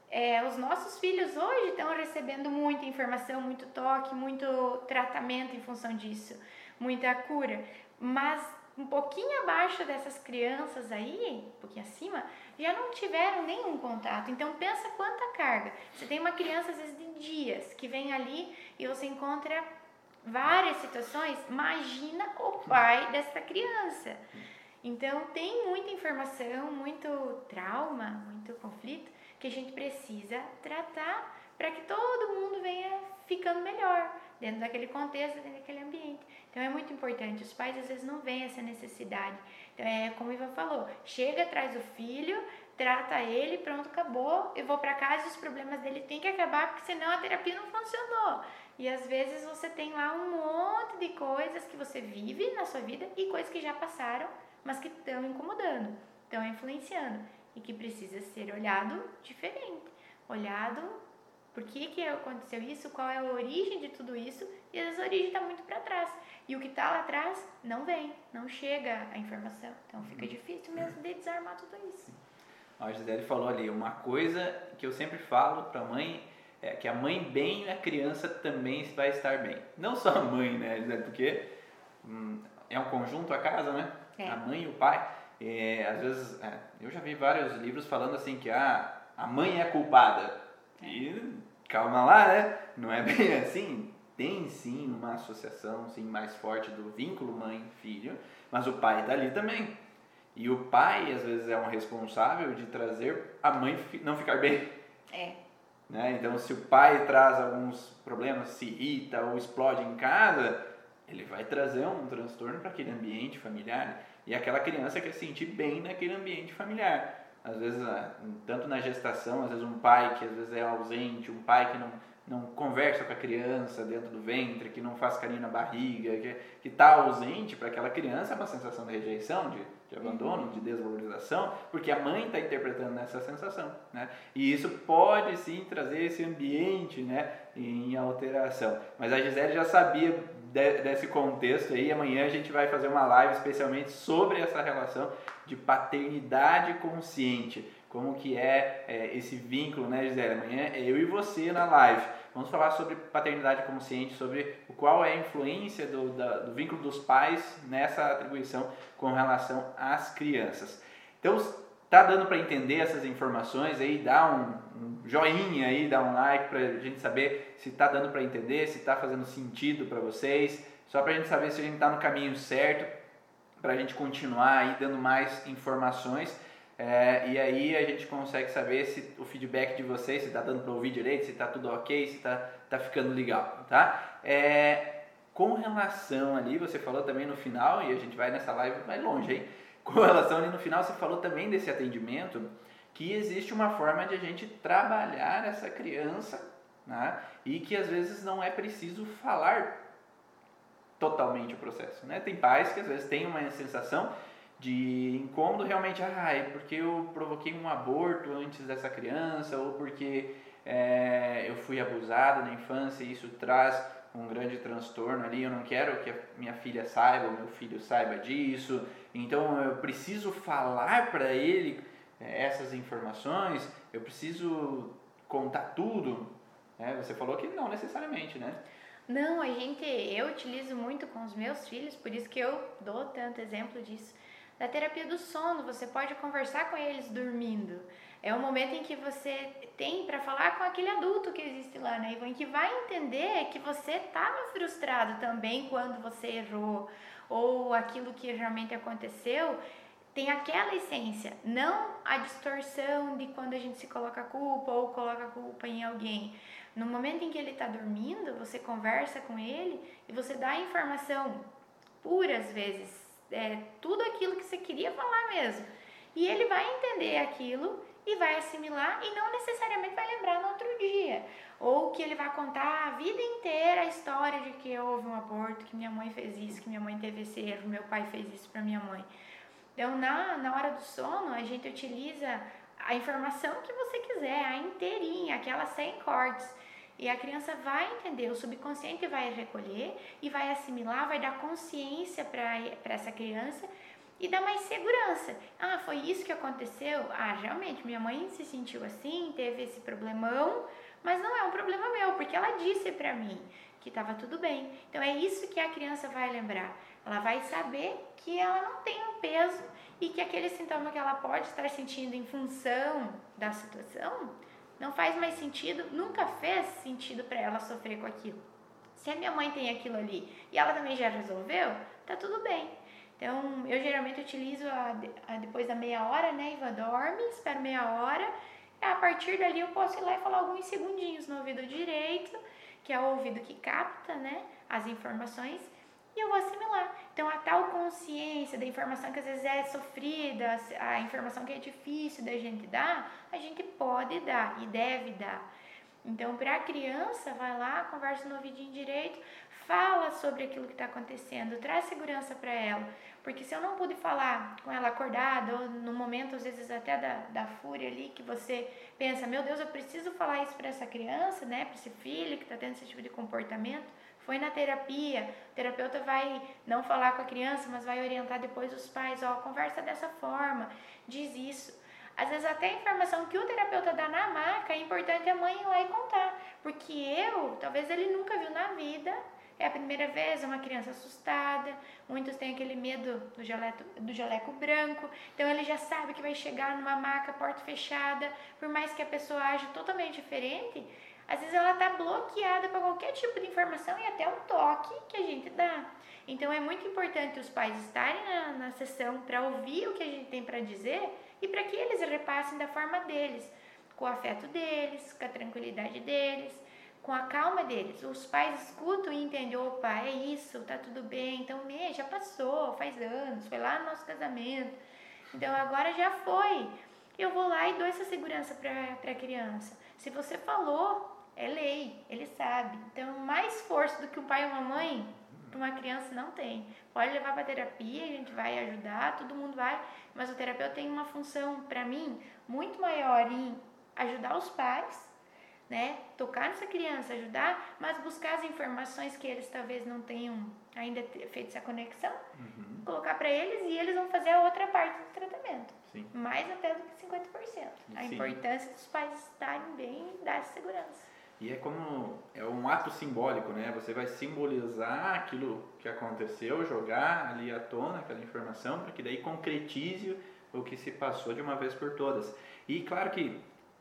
é, os nossos filhos hoje estão recebendo muita informação, muito toque, muito tratamento em função disso, muita cura. Mas um pouquinho abaixo dessas crianças aí, um pouquinho acima, já não tiveram nenhum contato. Então pensa quanta carga. Você tem uma criança às vezes de dias que vem ali e você encontra várias situações. Imagina o pai dessa criança. Então tem muita informação, muito trauma, muito conflito que a gente precisa tratar para que todo mundo venha ficando melhor dentro daquele contexto, dentro daquele ambiente. Então é muito importante. Os pais às vezes não veem essa necessidade. Então é como o Ivan falou: chega, traz o filho, trata ele, pronto, acabou. Eu vou para casa e os problemas dele têm que acabar, porque senão a terapia não funcionou. E às vezes você tem lá um monte de coisas que você vive na sua vida e coisas que já passaram, mas que estão incomodando, estão influenciando e que precisa ser olhado diferente. Olhado por que, que aconteceu isso, qual é a origem de tudo isso, e às vezes a origem está muito para trás. E o que está lá atrás não vem, não chega a informação. Então fica uhum. difícil mesmo de desarmar tudo isso. A Gisele falou ali, uma coisa que eu sempre falo para a mãe é que a mãe bem, a criança também vai estar bem. Não só a mãe, né? Porque hum, é um conjunto a casa, né? É. A mãe e o pai. É, às vezes, é, eu já vi vários livros falando assim que ah, a mãe é culpada. E calma lá, né? Não é bem assim. Tem sim uma associação sim, mais forte do vínculo mãe-filho, mas o pai está ali também. E o pai, às vezes, é um responsável de trazer a mãe não ficar bem. É. Né? Então, se o pai traz alguns problemas, se irrita ou explode em casa, ele vai trazer um transtorno para aquele ambiente familiar. E aquela criança quer se sentir bem naquele ambiente familiar. Às vezes, tanto na gestação, às vezes um pai que às vezes é ausente, um pai que não, não conversa com a criança dentro do ventre, que não faz carinho na barriga, que está ausente para aquela criança é uma sensação de rejeição, de de abandono, de desvalorização, porque a mãe está interpretando essa sensação, né? E isso pode sim trazer esse ambiente, né, em alteração. Mas a Gisele já sabia de, desse contexto aí. Amanhã a gente vai fazer uma live especialmente sobre essa relação de paternidade consciente, como que é, é esse vínculo, né, Gisele? Amanhã é eu e você na live. Vamos falar sobre paternidade consciente, sobre qual é a influência do, da, do vínculo dos pais nessa atribuição com relação às crianças. Então, tá dando para entender essas informações aí, dá um, um, joinha aí, dá um like para a gente saber se está dando para entender, se está fazendo sentido para vocês, só para a gente saber se a gente está no caminho certo, para a gente continuar aí dando mais informações. É, e aí a gente consegue saber se o feedback de vocês, se está dando para ouvir direito, se está tudo ok, se está tá ficando legal, tá? É, com relação ali, você falou também no final, e a gente vai nessa live mais longe, hein? Com relação ali no final, você falou também desse atendimento, que existe uma forma de a gente trabalhar essa criança, né? E que às vezes não é preciso falar totalmente o processo, né? Tem pais que às vezes têm uma sensação de incômodo realmente, ah, é porque eu provoquei um aborto antes dessa criança, ou porque é, eu fui abusado na infância e isso traz um grande transtorno ali, eu não quero que a minha filha saiba, o meu filho saiba disso, então eu preciso falar para ele é, essas informações, eu preciso contar tudo. É, você falou que não necessariamente, né? Não, a gente, eu utilizo muito com os meus filhos, por isso que eu dou tanto exemplo disso da terapia do sono, você pode conversar com eles dormindo. É o momento em que você tem para falar com aquele adulto que existe lá, né, Ivan, que vai entender que você estava frustrado também quando você errou, ou aquilo que realmente aconteceu tem aquela essência, não a distorção de quando a gente se coloca culpa ou coloca culpa em alguém. No momento em que ele está dormindo, você conversa com ele e você dá informação pura às vezes, é, tudo aquilo que você queria falar mesmo. E ele vai entender aquilo e vai assimilar e não necessariamente vai lembrar no outro dia. Ou que ele vai contar a vida inteira a história de que houve um aborto, que minha mãe fez isso, que minha mãe teve esse erro, meu pai fez isso para minha mãe. Então, na, na hora do sono, a gente utiliza a informação que você quiser, a inteirinha, aquelas 100 cortes. E a criança vai entender, o subconsciente vai recolher e vai assimilar, vai dar consciência para essa criança e dar mais segurança. Ah, foi isso que aconteceu? Ah, realmente, minha mãe se sentiu assim, teve esse problemão, mas não é um problema meu, porque ela disse para mim que estava tudo bem. Então é isso que a criança vai lembrar. Ela vai saber que ela não tem um peso e que aquele sintoma que ela pode estar sentindo em função da situação não faz mais sentido, nunca fez sentido para ela sofrer com aquilo. Se a minha mãe tem aquilo ali e ela também já resolveu, tá tudo bem. Então, eu geralmente utilizo a, a depois da meia hora, né? Iva dorme, espero meia hora. A partir dali eu posso ir lá e falar alguns segundinhos no ouvido direito, que é o ouvido que capta, né? As informações e eu vou assimilar. Então, a tal consciência da informação que às vezes é sofrida, a informação que é difícil da gente dar, a gente pode dar e deve dar. Então, para a criança, vai lá, conversa no ouvidinho direito, fala sobre aquilo que está acontecendo, traz segurança para ela. Porque se eu não pude falar com ela acordada, ou no momento, às vezes, até da, da fúria ali, que você pensa, meu Deus, eu preciso falar isso para essa criança, né, para esse filho que está tendo esse tipo de comportamento foi na terapia, o terapeuta vai não falar com a criança, mas vai orientar depois os pais, ó, conversa dessa forma, diz isso. Às vezes até a informação que o terapeuta dá na maca é importante a mãe ir lá e contar, porque eu, talvez ele nunca viu na vida é a primeira vez, é uma criança assustada, muitos têm aquele medo do jaleco, do jaleco branco, então ele já sabe que vai chegar numa maca, porta fechada, por mais que a pessoa age totalmente diferente, às vezes ela está bloqueada para qualquer tipo de informação e até o toque que a gente dá. Então é muito importante os pais estarem na, na sessão para ouvir o que a gente tem para dizer e para que eles repassem da forma deles, com o afeto deles, com a tranquilidade deles, com a calma deles. Os pais escutam e entendem, opa, é isso, tá tudo bem, então me, já passou, faz anos, foi lá no nosso casamento, então agora já foi. Eu vou lá e dou essa segurança para a criança. Se você falou, é lei, ele sabe. Então, mais força do que um pai ou uma mãe para uma criança não tem. Pode levar para terapia, a gente vai ajudar, todo mundo vai, mas o terapeuta tem uma função para mim muito maior em ajudar os pais, né? Tocar nessa criança, ajudar, mas buscar as informações que eles talvez não tenham ainda feito essa conexão, uhum. colocar para eles e eles vão fazer a outra parte do tratamento. Sim. Mais até do que 50%. A Sim. importância dos pais estarem bem e dar segurança. E é como é um ato simbólico, né? Você vai simbolizar aquilo que aconteceu, jogar ali à tona aquela informação para que daí concretize o que se passou de uma vez por todas. E claro que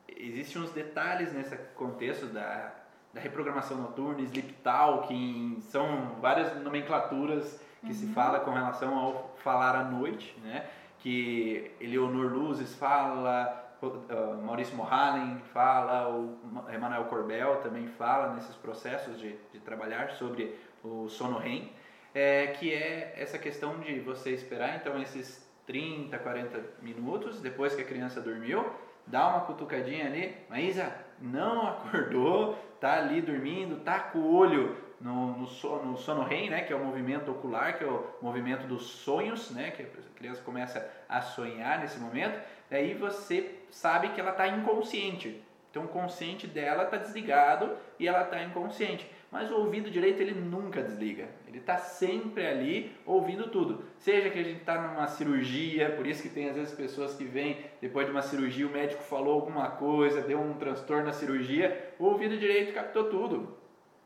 existem uns detalhes nesse contexto da, da reprogramação noturna, sleep talking, são várias nomenclaturas que uhum. se fala com relação ao falar à noite, né? Que Eleonor Luzes fala, uh, Maurício Mohalen fala, o Emmanuel Corbel também fala nesses processos de, de trabalhar sobre o sono REM, é, que é essa questão de você esperar então esses 30, 40 minutos depois que a criança dormiu, dá uma cutucadinha ali, Maísa, não acordou, tá ali dormindo, tá com o olho no, no, sono, no sono REM, né, que é o movimento ocular, que é o movimento dos sonhos, né, que a criança começa a sonhar nesse momento, daí você sabe que ela está inconsciente. Então o consciente dela está desligado e ela está inconsciente. Mas o ouvido direito ele nunca desliga. Ele está sempre ali ouvindo tudo. Seja que a gente está numa cirurgia, por isso que tem às vezes pessoas que vêm depois de uma cirurgia, o médico falou alguma coisa, deu um transtorno na cirurgia, o ouvido direito captou tudo.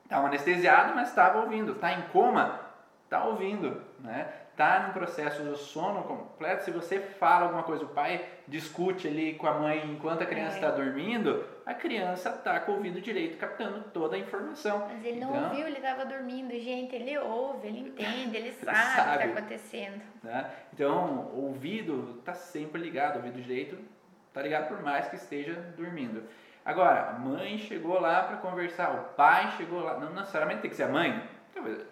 Estava anestesiado, mas estava ouvindo. Está em coma, está ouvindo. Né? Está no processo do sono completo, se você fala alguma coisa, o pai discute ali com a mãe enquanto a criança está é. dormindo, a criança está com o ouvido direito captando toda a informação. Mas ele não então, ouviu, ele estava dormindo. Gente, ele ouve, ele entende, ele sabe, sabe. o que está acontecendo. Né? Então, o ouvido está sempre ligado, o ouvido direito está ligado por mais que esteja dormindo. Agora, a mãe chegou lá para conversar, o pai chegou lá, não necessariamente tem que ser a mãe,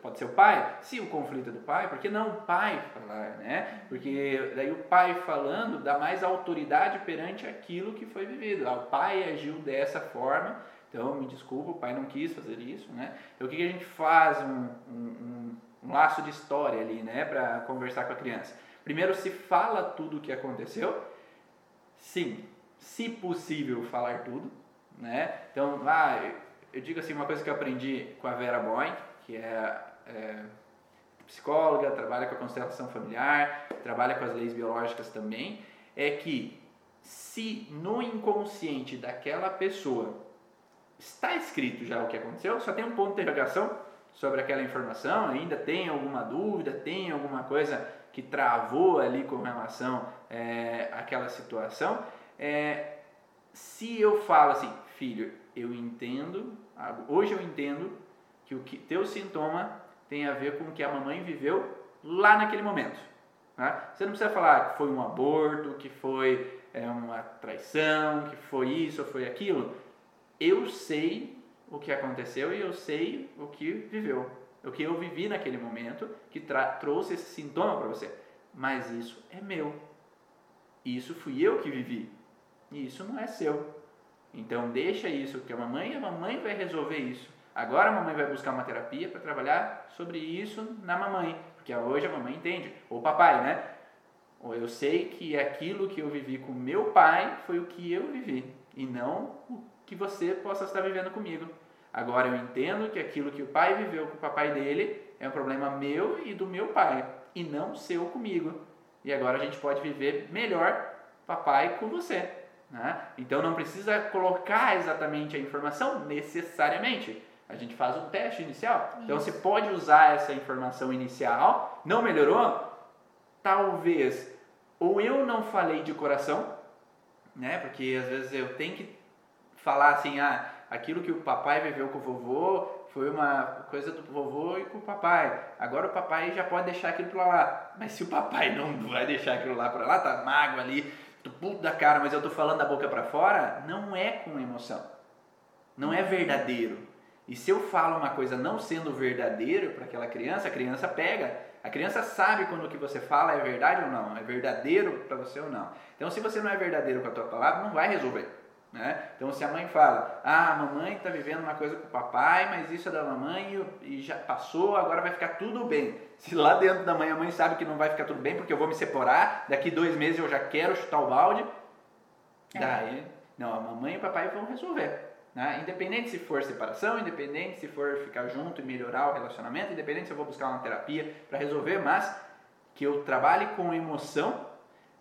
Pode ser o pai, se o conflito é do pai, por que não o pai falar, né? Porque daí o pai falando dá mais autoridade perante aquilo que foi vivido. Ah, o pai agiu dessa forma, então me desculpa, o pai não quis fazer isso, né? Então o que, a gente faz? Um, um, um laço de história ali, né? Para conversar com a criança. Primeiro se fala tudo o que aconteceu, sim, se possível falar tudo, né? Então, ah, eu digo assim, uma coisa que eu aprendi com a Vera Boy, que é, é psicóloga, trabalha com a constelação familiar, trabalha com as leis biológicas também, é que se no inconsciente daquela pessoa está escrito já o que aconteceu, só tem um ponto de interrogação sobre aquela informação, ainda tem alguma dúvida, tem alguma coisa que travou ali com relação é, àquela situação, é, se eu falo assim, filho, eu entendo, hoje eu entendo que o que, teu sintoma tem a ver com o que a mamãe viveu lá naquele momento. Tá? Você não precisa falar que foi um aborto, que foi é, uma traição, que foi isso ou foi aquilo. Eu sei o que aconteceu e eu sei o que viveu. O que eu vivi naquele momento que trouxe esse sintoma para você. Mas isso é meu. Isso fui eu que vivi. E isso não é seu. Então deixa isso que a mamãe, a mamãe vai resolver isso. Agora a mamãe vai buscar uma terapia para trabalhar sobre isso na mamãe, porque hoje a mamãe entende, ou papai, né? Ou eu sei que aquilo que eu vivi com meu pai foi o que eu vivi e não o que você possa estar vivendo comigo. Agora eu entendo que aquilo que o pai viveu com o papai dele é um problema meu e do meu pai e não seu comigo. E agora a gente pode viver melhor papai com você. Né? Então não precisa colocar exatamente a informação necessariamente, A gente faz um teste inicial. Isso. Então você pode usar essa informação inicial. Não melhorou? Talvez ou eu não falei de coração, né? Porque às vezes eu tenho que falar assim, ah, aquilo que o papai viveu com o vovô foi uma coisa do vovô e com o papai. Agora o papai já pode deixar aquilo para lá. Mas se o papai não vai deixar aquilo lá para lá, tá mágoa ali, do puto da cara, mas eu tô falando da boca para fora, não é com emoção. Não é verdadeiro. E se eu falo uma coisa não sendo verdadeiro para aquela criança, a criança pega. A criança sabe quando o que você fala é verdade ou não, é verdadeiro para você ou não. Então, se você não é verdadeiro com a tua palavra, não vai resolver. Né? Então, se a mãe fala, ah, a mamãe está vivendo uma coisa com o papai, mas isso é da mamãe e já passou, agora vai ficar tudo bem. Se lá dentro da mãe a mãe sabe que não vai ficar tudo bem porque eu vou me separar, daqui dois meses eu já quero chutar o balde, é. daí, não, a mamãe e o papai vão resolver. Né? Independente se for separação, independente se for ficar junto e melhorar o relacionamento, independente se eu vou buscar uma terapia para resolver, mas que eu trabalhe com emoção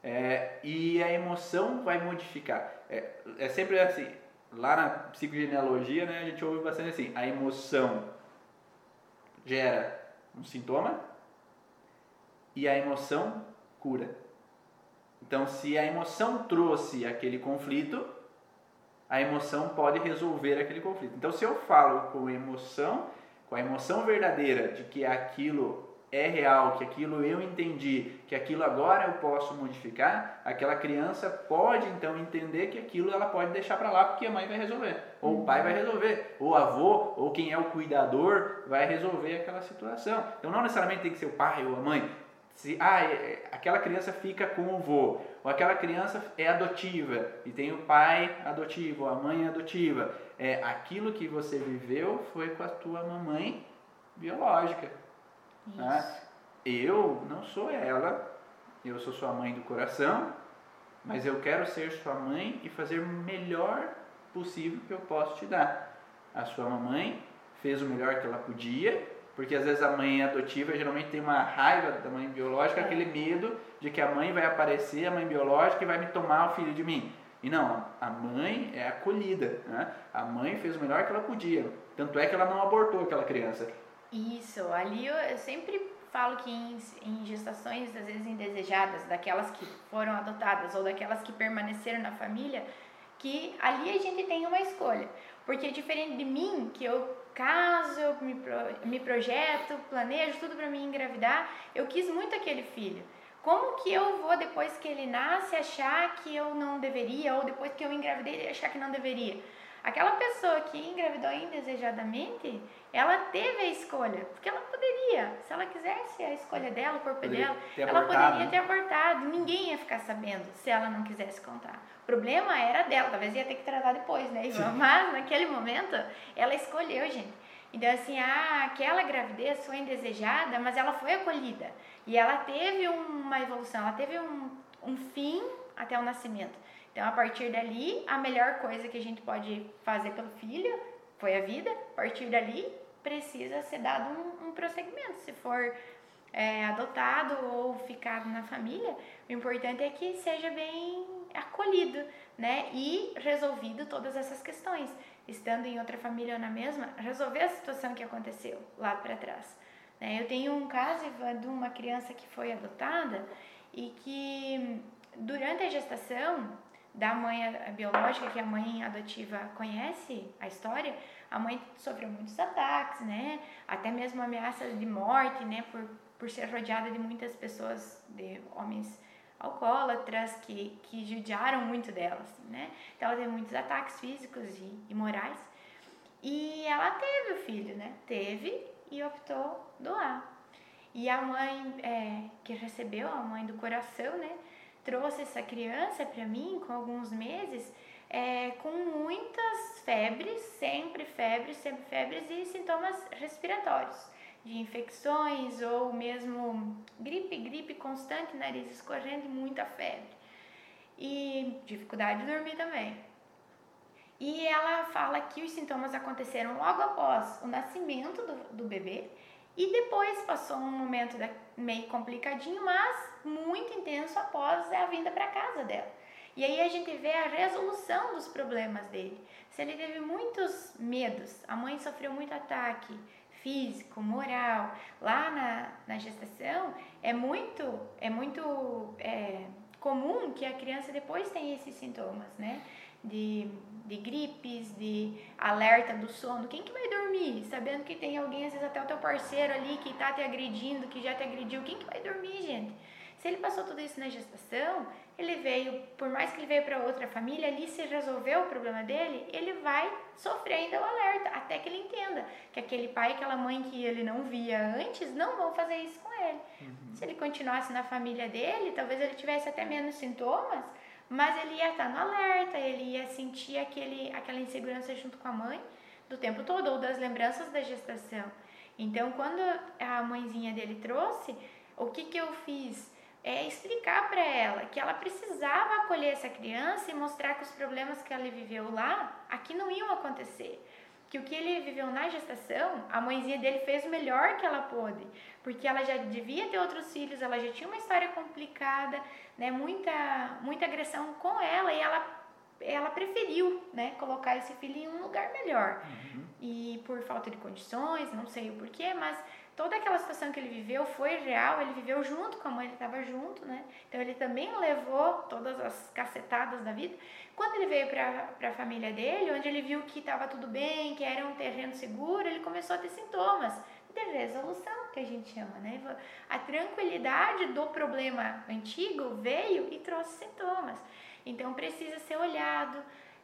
é, e a emoção vai modificar. É, é sempre assim, lá na psicogenealogia, né, a gente ouve bastante assim, a emoção gera um sintoma e a emoção cura. Então, se a emoção trouxe aquele conflito, a emoção pode resolver aquele conflito. Então, se eu falo com emoção, com a emoção verdadeira de que aquilo é real, que aquilo eu entendi, que aquilo agora eu posso modificar, aquela criança pode então entender que aquilo ela pode deixar para lá porque a mãe vai resolver, ou o pai vai resolver, ou o avô, ou quem é o cuidador vai resolver aquela situação. Então não necessariamente tem que ser o pai ou a mãe. Se ah, é, é, aquela criança fica com o avô, ou aquela criança é adotiva e tem o pai adotivo, ou a mãe adotiva. É, aquilo que você viveu foi com a tua mamãe biológica. Né? Eu não sou ela, eu sou sua mãe do coração, mas eu quero ser sua mãe e fazer o melhor possível que eu posso te dar. A sua mamãe fez o melhor que ela podia, porque às vezes a mãe adotiva geralmente tem uma raiva da mãe biológica, é. aquele medo de que a mãe vai aparecer, a mãe biológica, e vai me tomar o filho de mim. E não, a mãe é acolhida. Né? A mãe fez o melhor que ela podia. Tanto é que ela não abortou aquela criança. Isso, ali eu, eu sempre falo que em, em, gestações, às vezes indesejadas, daquelas que foram adotadas ou daquelas que permaneceram na família, que ali a gente tem uma escolha. Porque diferente de mim, que eu caso, eu me, me projeto, planejo tudo para me engravidar, eu quis muito aquele filho. Como que eu vou, depois que ele nasce, achar que eu não deveria, ou depois que eu engravidei, achar que não deveria? Aquela pessoa que engravidou indesejadamente, ela teve a escolha, porque ela poderia, se ela quisesse a escolha dela, o corpo poderia dela, ela poderia né? ter abortado. Ninguém ia ficar sabendo se ela não quisesse contar. O problema era dela, talvez ia ter que tratar depois, né, Ivan? Mas naquele momento, ela escolheu, gente. Então, assim, ah, aquela gravidez foi indesejada, mas ela foi acolhida. E ela teve uma evolução, ela teve um, um fim até o nascimento. Então, a partir dali, a melhor coisa que a gente pode fazer pelo filho foi a vida. A partir dali, precisa ser dado um, um prosseguimento. Se for é, adotado ou ficar na família, o importante é que seja bem acolhido, né? E resolvido todas essas questões. Estando em outra família ou na mesma, resolver a situação que aconteceu lá para trás. Né? Eu tenho um caso de uma criança que foi adotada e que durante a gestação da mãe biológica, que a mãe adotiva conhece a história, a mãe sofreu muitos ataques, né? Até mesmo ameaças de morte, né? Por, por ser rodeada de muitas pessoas, de homens alcoólatras que, que judiaram muito dela, assim, né? Então ela teve muitos ataques físicos e, e morais. E ela teve o filho, né? Teve e optou doar. E a mãe é, que recebeu, a mãe do coração, né? Trouxe essa criança para mim com alguns meses é, com muitas febres, sempre febres, sempre febres e sintomas respiratórios, de infecções ou mesmo gripe, gripe constante, nariz escorrendo e muita febre. E dificuldade de dormir também. E ela fala que os sintomas aconteceram logo após o nascimento do, do bebê e depois passou um momento meio complicadinho, mas muito intenso após a vinda para casa dela. E aí a gente vê a resolução dos problemas dele. Se ele teve muitos medos, a mãe sofreu muito ataque físico, moral, lá na, na gestação, é muito, é muito é, comum que a criança depois tenha esses sintomas, né? De, de gripes, de alerta do sono. Quem que vai dormir sabendo que tem alguém, às vezes até o teu parceiro ali que tá te agredindo, que já te agrediu? Quem que vai dormir, gente? Se ele passou tudo isso na gestação, ele veio, por mais que ele veio para outra família, ali se resolveu o problema dele, ele vai sofrer ainda o alerta, até que ele entenda que aquele pai e aquela mãe que ele não via antes não vão fazer isso com ele. Uhum. Se ele continuasse na família dele, talvez ele tivesse até menos sintomas, mas ele ia estar no alerta, ele ia sentir aquele, aquela insegurança junto com a mãe do tempo todo, ou das lembranças da gestação. Então, quando a mãezinha dele trouxe, o que, que eu fiz? É explicar para ela que ela precisava acolher essa criança e mostrar que os problemas que ela viveu lá aqui não iam acontecer. Que o que ele viveu na gestação, a mãezinha dele fez o melhor que ela pôde, porque ela já devia ter outros filhos, ela já tinha uma história complicada, né, muita, muita agressão com ela e ela, ela preferiu né, colocar esse filho em um lugar melhor. Uhum. E por falta de condições, não sei o porquê, mas toda aquela situação que ele viveu foi real, ele viveu junto com a mãe, ele estava junto, né? Então ele também levou todas as cacetadas da vida. Quando ele veio para a família dele, onde ele viu que estava tudo bem, que era um terreno seguro, ele começou a ter sintomas de resolução, que a gente chama, né? A tranquilidade do problema antigo veio e trouxe sintomas. Então precisa ser olhado,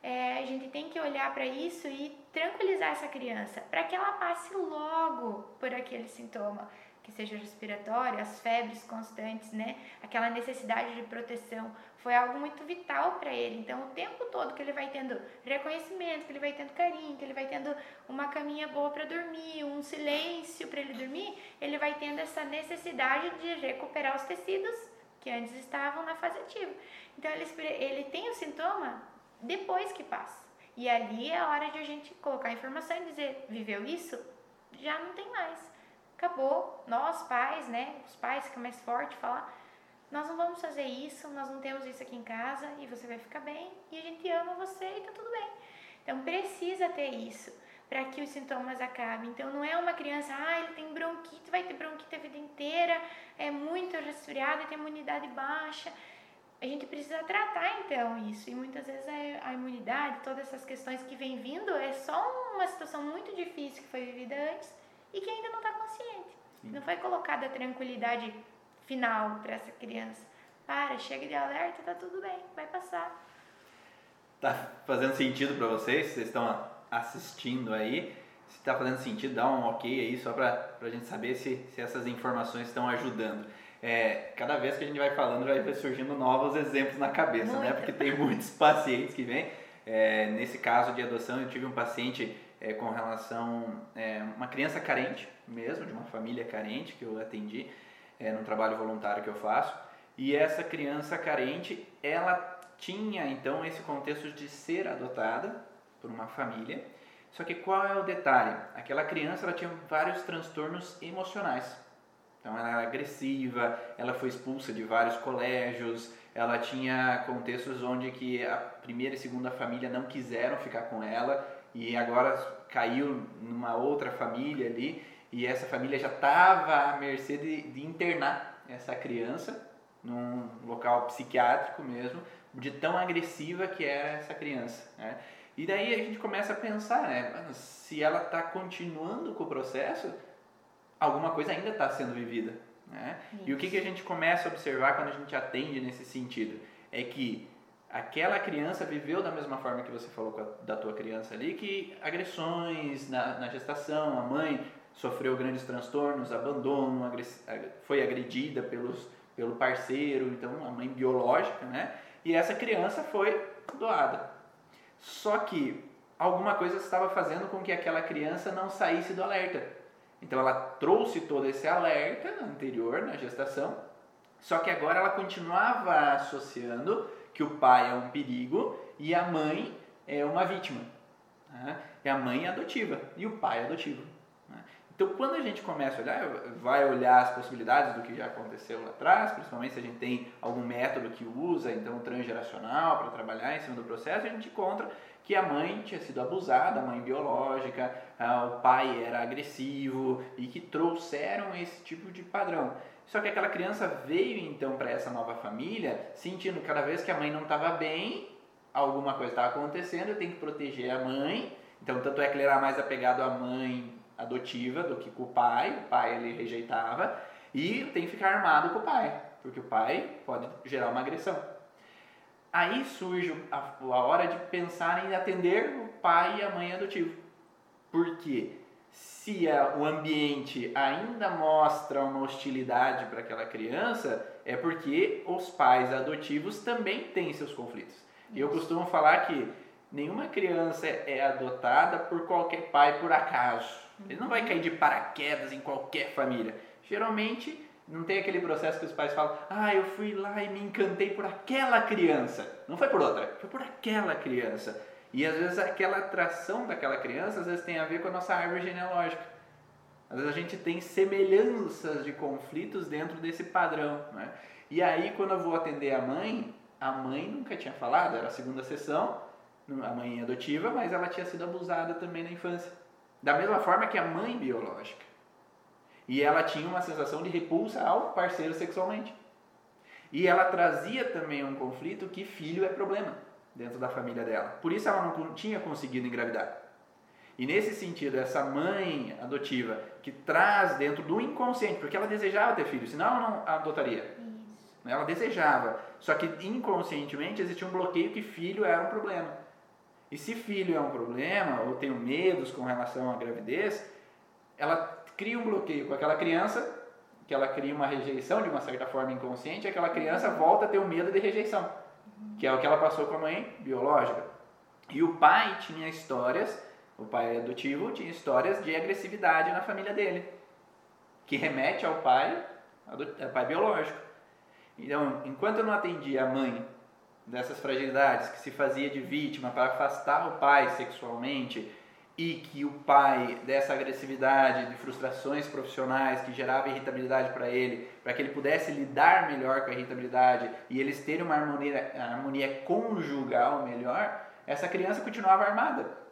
é, a gente tem que olhar para isso e tranquilizar essa criança, para que ela passe logo por aquele sintoma, que seja respiratório, as febres constantes, né? Aquela necessidade de proteção foi algo muito vital para ele. Então, o tempo todo que ele vai tendo reconhecimento, que ele vai tendo carinho, que ele vai tendo uma caminha boa para dormir, um silêncio para ele dormir, ele vai tendo essa necessidade de recuperar os tecidos que antes estavam na fase ativa. Então, ele, ele tem o sintoma depois que passa. E ali é a hora de a gente colocar a informação e dizer, viveu isso? Já não tem mais. Acabou. Nós, pais, né? Os pais ficam mais fortes, falar, nós não vamos fazer isso, nós não temos isso aqui em casa e você vai ficar bem e a gente ama você e tá tudo bem. Então precisa ter isso para que os sintomas acabem. Então não é uma criança, ah, ele tem bronquite, vai ter bronquite a vida inteira, é muito resfriado, tem imunidade baixa a gente precisa tratar então isso. E muitas vezes a, a imunidade, todas essas questões que vem vindo, é só uma situação muito difícil que foi vivida antes e que ainda não está consciente. Sim. Não foi colocada a tranquilidade final para essa criança. Para, chega de alerta, tá tudo bem, vai passar. Tá fazendo sentido para vocês? Vocês estão assistindo aí? Se está fazendo sentido, dá um ok aí só para a gente saber se, se essas informações estão ajudando é, cada vez que a gente vai falando, vai surgindo novos exemplos na cabeça? Muito. né? Porque tem muitos pacientes que vêm. É, nesse caso de adoção, eu tive um paciente é, com relação é, uma criança carente mesmo, de uma família carente que eu atendi é, no trabalho voluntário que eu faço. E essa criança carente, ela tinha então esse contexto de ser adotada por uma família. Só que qual é o detalhe? Aquela criança ela tinha vários transtornos emocionais. Então ela era agressiva, ela foi expulsa de vários colégios, ela tinha contextos onde que a primeira e segunda família não quiseram ficar com ela e agora caiu numa outra família ali e essa família já estava à mercê de, de internar essa criança num local psiquiátrico mesmo, de tão agressiva que era essa criança. Né? E daí a gente começa a pensar, né, se ela está continuando com o processo, alguma coisa ainda está sendo vivida. Né? E o que, que a gente começa a observar quando a gente atende nesse sentido? É que aquela criança viveu da mesma forma que você falou a, da tua criança ali, que agressões na, na gestação, a mãe sofreu grandes transtornos, abandono, foi agredida pelos, pelo parceiro, então a mãe biológica, né? E essa criança foi doada. Só que alguma coisa estava fazendo com que aquela criança não saísse do alerta. Então ela trouxe todo esse alerta anterior na gestação, só que agora ela continuava associando que o pai é um perigo e a mãe é uma vítima. Né? E a mãe é adotiva e o pai é adotivo. Né? Então, quando a gente começa a olhar, vai olhar as possibilidades do que já aconteceu lá atrás, principalmente se a gente tem algum método que usa, então transgeracional, para trabalhar em cima do processo, a gente encontra que a mãe tinha sido abusada, a mãe biológica, ah, o pai era agressivo e que trouxeram esse tipo de padrão. Só que aquela criança veio então para essa nova família sentindo cada vez que a mãe não estava bem, alguma coisa estava acontecendo, eu tenho que proteger a mãe. Então, tanto é que ele era mais apegado à mãe adotiva do que com o pai, o pai ele rejeitava, e tem que ficar armado com o pai, porque o pai pode gerar uma agressão. Aí surge a, a hora de pensar em atender o pai e a mãe adotivo. Porque se a, o ambiente ainda mostra uma hostilidade para aquela criança, é porque os pais adotivos também têm seus conflitos. E eu costumo falar que nenhuma criança é adotada por qualquer pai por acaso. Ele não vai cair de paraquedas em qualquer família. Geralmente não tem aquele processo que os pais falam: "Ah, eu fui lá e me encantei por aquela criança". Não foi por outra, foi por aquela criança. E às vezes aquela atração daquela criança às vezes tem a ver com a nossa árvore genealógica. Às vezes a gente tem semelhanças de conflitos dentro desse padrão, né? E aí quando eu vou atender a mãe, a mãe nunca tinha falado, era a segunda sessão, a mãe adotiva, mas ela tinha sido abusada também na infância. Da mesma forma que a mãe biológica. E ela tinha uma sensação de repulsa ao parceiro sexualmente. E ela trazia também um conflito que filho é problema dentro da família dela. Por isso ela não tinha conseguido engravidar. E nesse sentido, essa mãe adotiva que traz dentro do inconsciente, porque ela desejava ter filho, senão ela não adotaria. Isso. Ela desejava, só que inconscientemente existia um bloqueio que filho era um problema. E se filho é um problema, ou tenho medos com relação à gravidez, ela cria um bloqueio com aquela criança, que ela cria uma rejeição de uma certa forma inconsciente, aquela criança volta a ter o um medo de rejeição, que é o que ela passou com a mãe biológica. E o pai tinha histórias, o pai adotivo tinha histórias de agressividade na família dele, que remete ao pai, ao pai biológico. Então, enquanto eu não atendia a mãe dessas fragilidades, que se fazia de vítima para afastar o pai sexualmente, e que o pai dessa agressividade, de frustrações profissionais que gerava irritabilidade para ele, para que ele pudesse lidar melhor com a irritabilidade e eles terem uma harmonia, harmonia conjugal melhor, essa criança continuava armada.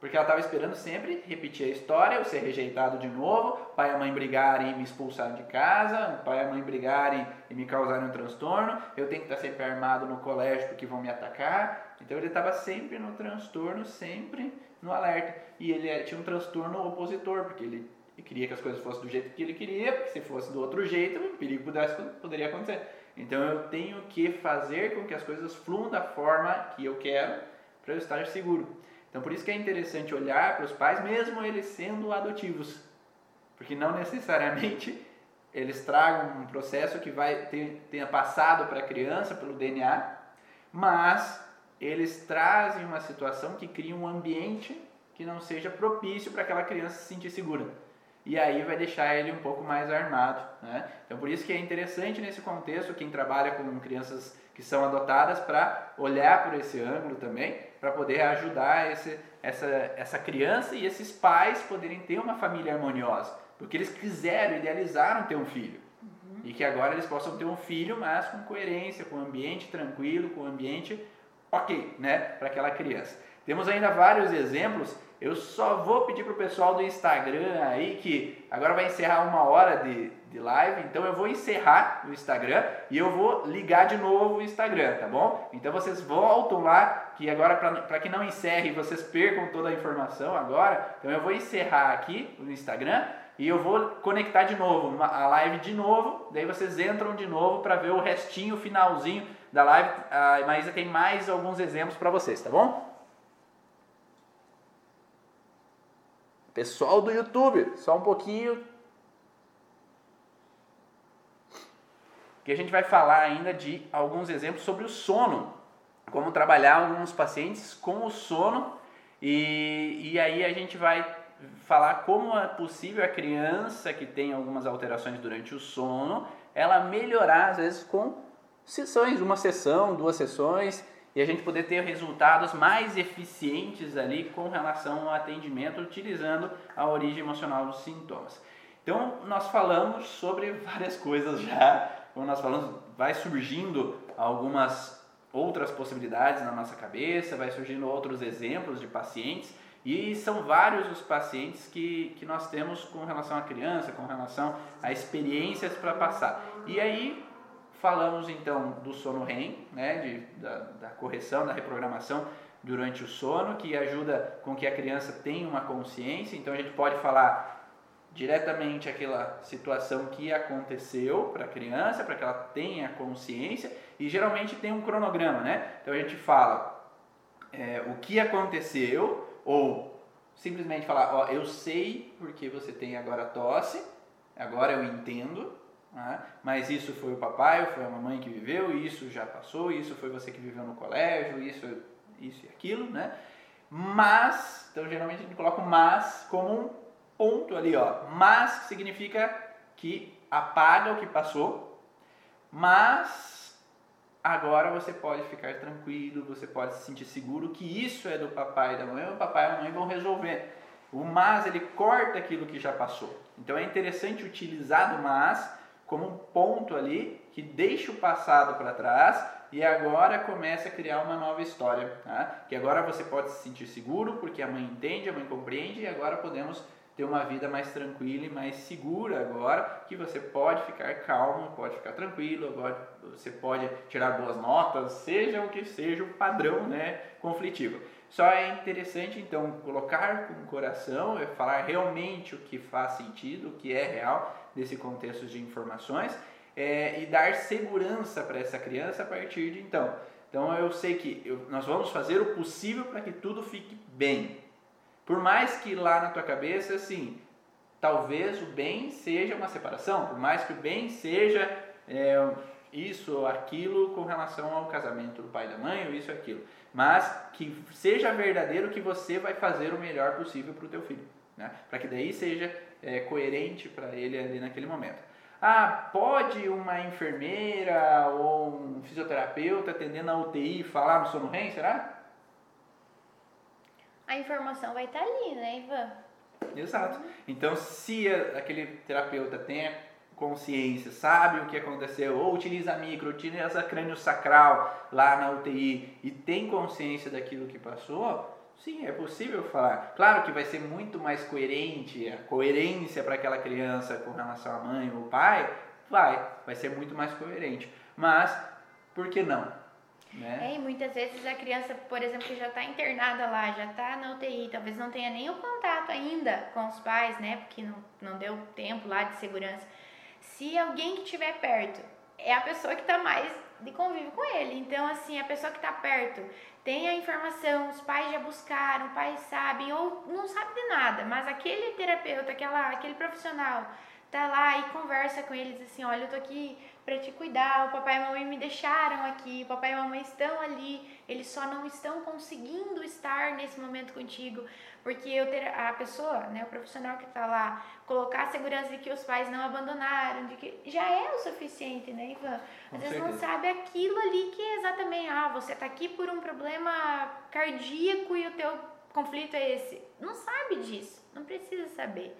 Porque ela estava esperando sempre repetir a história, eu ser rejeitado de novo, pai e mãe brigarem e me expulsarem de casa, pai e mãe brigarem e me causarem um transtorno, eu tenho que estar sempre armado no colégio porque vão me atacar. Então ele estava sempre no transtorno, sempre no alerta. E ele é, tinha um transtorno opositor, porque ele queria que as coisas fossem do jeito que ele queria, porque se fosse do outro jeito, o perigo pudesse, poderia acontecer. Então eu tenho que fazer com que as coisas fluam da forma que eu quero para eu estar seguro. Então por isso que é interessante olhar para os pais, mesmo eles sendo adotivos, porque não necessariamente eles tragam um processo que vai ter, tenha passado para a criança pelo DNA, mas eles trazem uma situação que cria um ambiente que não seja propício para aquela criança se sentir segura. E aí vai deixar ele um pouco mais armado. Né? Então, por isso que é interessante nesse contexto quem trabalha com crianças que são adotadas para olhar por esse ângulo também, para poder ajudar esse, essa, essa criança e esses pais poderem ter uma família harmoniosa. Porque eles quiseram, idealizaram ter um filho. Uhum. E que agora eles possam ter um filho, mas com coerência, com um ambiente tranquilo, com um ambiente ok, né, para aquela criança. Temos ainda vários exemplos. Eu só vou pedir para o pessoal do Instagram aí que agora vai encerrar uma hora de, de live, então eu vou encerrar o Instagram e eu vou ligar de novo o Instagram, tá bom? Então vocês voltam lá, que agora para que não encerre vocês percam toda a informação agora, então eu vou encerrar aqui o Instagram e eu vou conectar de novo a live de novo, daí vocês entram de novo para ver o restinho, finalzinho da live. A Maísa tem mais alguns exemplos para vocês, tá bom? Pessoal do YouTube, só um pouquinho. Que a gente vai falar ainda de alguns exemplos sobre o sono. Como trabalhar alguns pacientes com o sono. E, e aí a gente vai falar como é possível a criança que tem algumas alterações durante o sono, ela melhorar às vezes com sessões, uma sessão, duas sessões, e a gente poder ter resultados mais eficientes ali com relação ao atendimento utilizando a origem emocional dos sintomas. Então, nós falamos sobre várias coisas já, como nós falamos, vai surgindo algumas outras possibilidades na nossa cabeça, vai surgindo outros exemplos de pacientes e são vários os pacientes que, que nós temos com relação à criança, com relação a experiências para passar. E aí falamos então do sono REM, né, de, da, da correção, da reprogramação durante o sono, que ajuda com que a criança tenha uma consciência. Então a gente pode falar diretamente aquela situação que aconteceu para a criança, para que ela tenha consciência, e geralmente tem um cronograma, né? Então a gente fala é, o que aconteceu, ou simplesmente falar, ó, eu sei porque você tem agora tosse, agora eu entendo, né? mas isso foi o papai, foi a mamãe que viveu, isso já passou, isso foi você que viveu no colégio, isso, isso e aquilo, né? Mas, então geralmente a gente coloca o mas como um ponto ali, ó. Mas significa que apaga o que passou, mas agora você pode ficar tranquilo, você pode se sentir seguro que isso é do papai e da mãe, o papai e a mãe vão resolver. O mas ele corta aquilo que já passou. Então é interessante utilizar do mas como um ponto ali que deixa o passado para trás e agora começa a criar uma nova história. Tá? Que agora você pode se sentir seguro porque a mãe entende, a mãe compreende e agora podemos ter uma vida mais tranquila e mais segura agora, que você pode ficar calmo, pode ficar tranquilo, agora você pode tirar boas notas, seja o que seja o padrão né, conflitivo. Só é interessante então colocar com o coração, é falar realmente o que faz sentido, o que é real desse contexto de informações é, e dar segurança para essa criança a partir de então. Então eu sei que eu, nós vamos fazer o possível para que tudo fique bem. Por mais que lá na tua cabeça, assim, talvez o bem seja uma separação, por mais que o bem seja é, isso ou aquilo com relação ao casamento do pai e da mãe, ou isso ou aquilo. Mas que seja verdadeiro que você vai fazer o melhor possível para o teu filho. Né? Para que daí seja é, coerente para ele ali naquele momento. Ah, pode uma enfermeira ou um fisioterapeuta atendendo na UTI falar no sono REM, será? a informação vai estar ali, né, Ivan? Exato. Então, se aquele terapeuta tem consciência, sabe o que aconteceu, ou utiliza micro, utiliza crânio sacral lá na UTI e tem consciência daquilo que passou, sim, é possível falar. Claro que vai ser muito mais coerente, a coerência para aquela criança com relação à mãe ou pai, vai, vai ser muito mais coerente. Mas, por que não? Né? É, e muitas vezes a criança, por exemplo, que já está internada lá, já está na UTI, talvez não tenha nenhum contato ainda com os pais, né? Porque não, não deu tempo lá de segurança. Se alguém que estiver perto é a pessoa que está mais de convívio com ele. Então, assim, a pessoa que está perto tem a informação, os pais já buscaram, os pais sabem, ou não sabe de nada, mas aquele terapeuta, aquela, aquele profissional tá lá e conversa com eles assim, olha, eu tô aqui para te cuidar, o papai e a mamãe me deixaram aqui, o papai e a mamãe estão ali, eles só não estão conseguindo estar nesse momento contigo, porque eu ter, a pessoa, né, o profissional que está lá, colocar a segurança de que os pais não abandonaram, de que já é o suficiente, né, Ivan? Às vezes não sabe aquilo ali que é exatamente, ah, você está aqui por um problema cardíaco e o teu conflito é esse. Não sabe disso, não precisa saber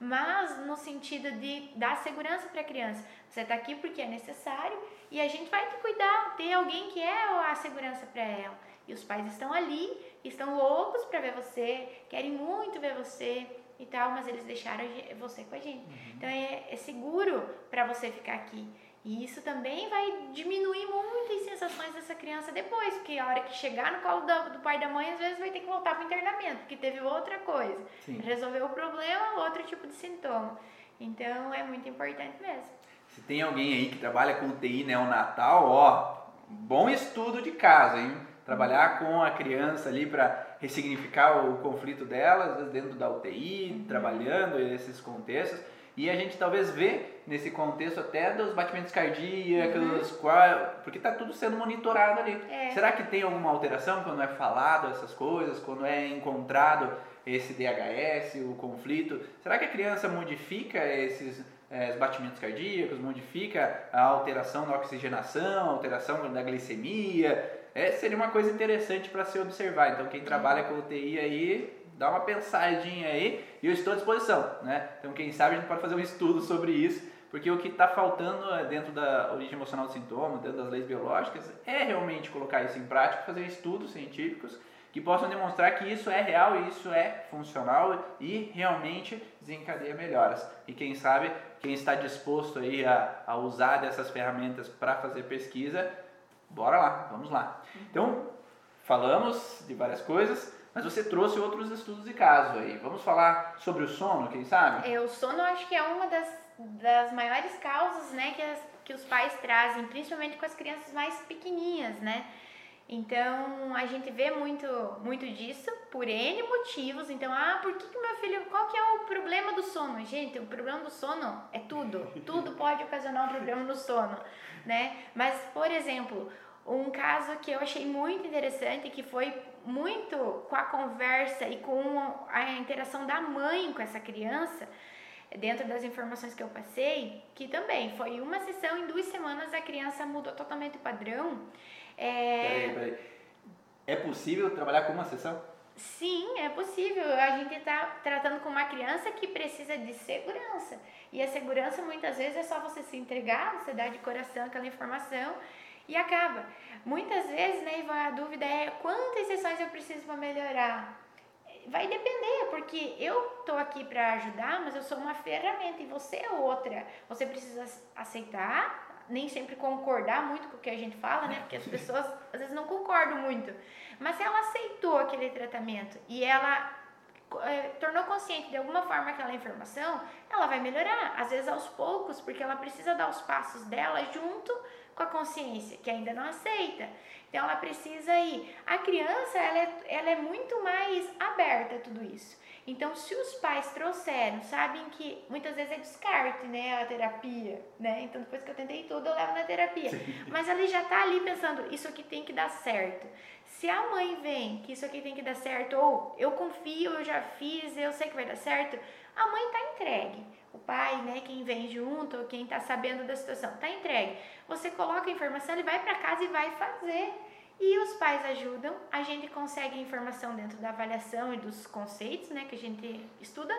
mas no sentido de dar segurança para a criança. Você está aqui porque é necessário e a gente vai te cuidar, ter alguém que é a segurança para ela. E os pais estão ali, estão loucos para ver você, querem muito ver você e tal, mas eles deixaram você com a gente. Uhum. Então é, é seguro para você ficar aqui. E isso também vai diminuir muito as sensações dessa criança depois, porque a hora que chegar no colo do, do pai e da mãe, às vezes vai ter que voltar para o internamento, porque teve outra coisa. Sim. Resolveu o problema, outro tipo de sintoma. Então é muito importante mesmo. Se tem alguém aí que trabalha com UTI neonatal, ó, bom estudo de casa, hein? Trabalhar com a criança ali para ressignificar o conflito dela, às vezes dentro da UTI, uhum. trabalhando esses contextos e a gente talvez vê nesse contexto até dos batimentos cardíacos, uhum. qual, porque está tudo sendo monitorado ali. É. Será que tem alguma alteração quando é falado essas coisas, quando é encontrado esse DHS, o conflito? Será que a criança modifica esses é, batimentos cardíacos, modifica a alteração da oxigenação, alteração da glicemia? é, seria uma coisa interessante para se observar. Então, quem trabalha com UTI aí, dá uma pensadinha aí e eu estou à disposição, né? Então, quem sabe a gente pode fazer um estudo sobre isso, porque o que está faltando é dentro da origem emocional do sintoma, dentro das leis biológicas, é realmente colocar isso em prática, fazer estudos científicos que possam demonstrar que isso é real isso é funcional e realmente desencadeia melhoras. E quem sabe, quem está disposto aí a, a usar dessas ferramentas para fazer pesquisa, bora lá, vamos lá. Então, falamos de várias coisas, mas você trouxe outros estudos de caso aí. Vamos falar sobre o sono, quem sabe? É, o sono acho que é uma das, das maiores causas, né, que, as, que os pais trazem, principalmente com as crianças mais pequenininhas, né? Então a gente vê muito, muito disso por N motivos. Então, ah, por que, que meu filho. Qual que é o problema do sono? Gente, o problema do sono é tudo. Tudo pode ocasionar um problema no sono, né? Mas, por exemplo, um caso que eu achei muito interessante, que foi muito com a conversa e com a interação da mãe com essa criança, dentro das informações que eu passei, que também foi uma sessão em duas semanas a criança mudou totalmente o padrão. É... Peraí, peraí. É possível trabalhar com uma sessão? Sim, é possível. A gente está tratando com uma criança que precisa de segurança. E a segurança muitas vezes é só você se entregar, você dar de coração aquela informação e acaba. Muitas vezes, né, Ivan, a dúvida é quantas sessões eu preciso para melhorar? Vai depender, porque eu tô aqui para ajudar, mas eu sou uma ferramenta e você é outra. Você precisa aceitar nem sempre concordar muito com o que a gente fala, né? Porque as pessoas às vezes não concordam muito. Mas ela aceitou aquele tratamento e ela é, tornou consciente de alguma forma aquela informação, ela vai melhorar. Às vezes aos poucos, porque ela precisa dar os passos dela junto com a consciência, que ainda não aceita. Então ela precisa ir. A criança, ela é, ela é muito mais aberta a tudo isso. Então, se os pais trouxeram, sabem que muitas vezes é descarte, né, a terapia, né? Então, depois que eu tentei tudo, eu levo na terapia. Sim. Mas ele já tá ali pensando, isso aqui tem que dar certo. Se a mãe vem que isso aqui tem que dar certo, ou eu confio, eu já fiz, eu sei que vai dar certo, a mãe tá entregue. O pai, né, quem vem junto, quem tá sabendo da situação, tá entregue. Você coloca a informação, ele vai para casa e vai fazer. E os pais ajudam, a gente consegue informação dentro da avaliação e dos conceitos, né, que a gente estuda,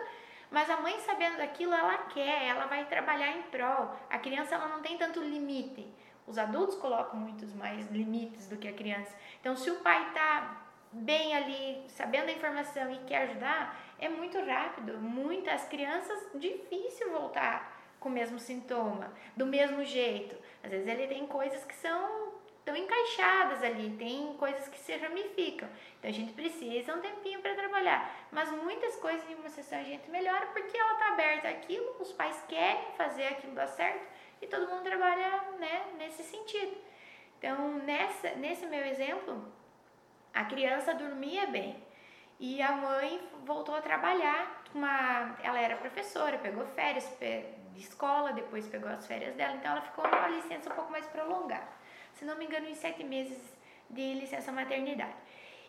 mas a mãe sabendo daquilo, ela quer, ela vai trabalhar em prol. A criança ela não tem tanto limite. Os adultos colocam muitos mais limites do que a criança. Então, se o pai está bem ali, sabendo a informação e quer ajudar, é muito rápido. Muitas crianças difícil voltar com o mesmo sintoma, do mesmo jeito. Às vezes ele tem coisas que são estão encaixadas ali, tem coisas que se ramificam. Então a gente precisa um tempinho para trabalhar. Mas muitas coisas em uma sessão a gente melhora porque ela está aberta àquilo, os pais querem fazer aquilo dar certo e todo mundo trabalha né, nesse sentido. Então, nessa, nesse meu exemplo, a criança dormia bem e a mãe voltou a trabalhar. Uma, ela era professora, pegou férias de escola, depois pegou as férias dela, então ela ficou numa licença um pouco mais prolongada se não me engano, em sete meses de licença maternidade.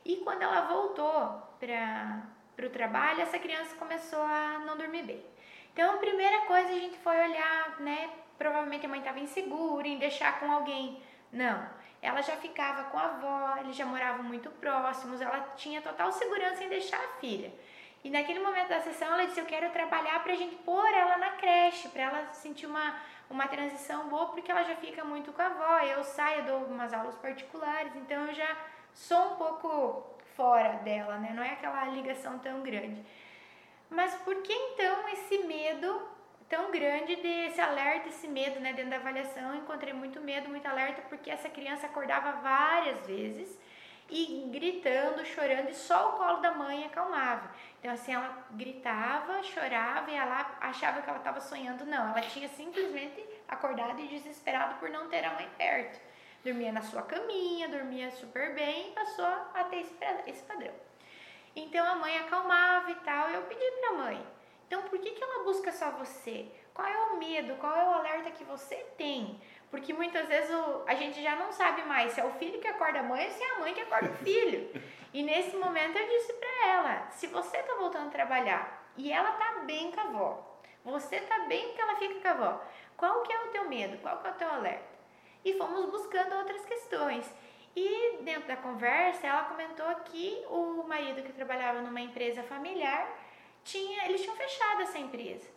E quando ela voltou para o trabalho, essa criança começou a não dormir bem. Então, a primeira coisa a gente foi olhar, né? Provavelmente a mãe estava insegura em deixar com alguém. Não, ela já ficava com a avó, eles já moravam muito próximos, ela tinha total segurança em deixar a filha. E naquele momento da sessão ela disse: Eu quero trabalhar para a gente pôr ela na creche, para ela sentir uma uma transição boa porque ela já fica muito com a avó. Eu saio, dou umas aulas particulares, então eu já sou um pouco fora dela, né? Não é aquela ligação tão grande. Mas por que então esse medo tão grande desse alerta, esse medo, né? Dentro da avaliação, encontrei muito medo, muito alerta, porque essa criança acordava várias vezes e gritando, chorando, e só o colo da mãe acalmava. Então, assim, ela gritava, chorava e ela achava que ela estava sonhando. Não, ela tinha simplesmente acordado e desesperado por não ter a mãe perto. Dormia na sua caminha, dormia super bem e passou a ter esse padrão. Então, a mãe acalmava e tal. E eu pedi para a mãe: então, por que, que ela busca só você? Qual é o medo? Qual é o alerta que você tem? Porque muitas vezes o, a gente já não sabe mais se é o filho que acorda a mãe ou se é a mãe que acorda o filho. E nesse momento eu disse para ela: se você tá voltando a trabalhar e ela tá bem com a avó, você tá bem que ela fica com a avó, qual que é o teu medo? Qual que é o teu alerta? E fomos buscando outras questões. E dentro da conversa, ela comentou que o marido que trabalhava numa empresa familiar tinha, eles tinham fechado essa empresa.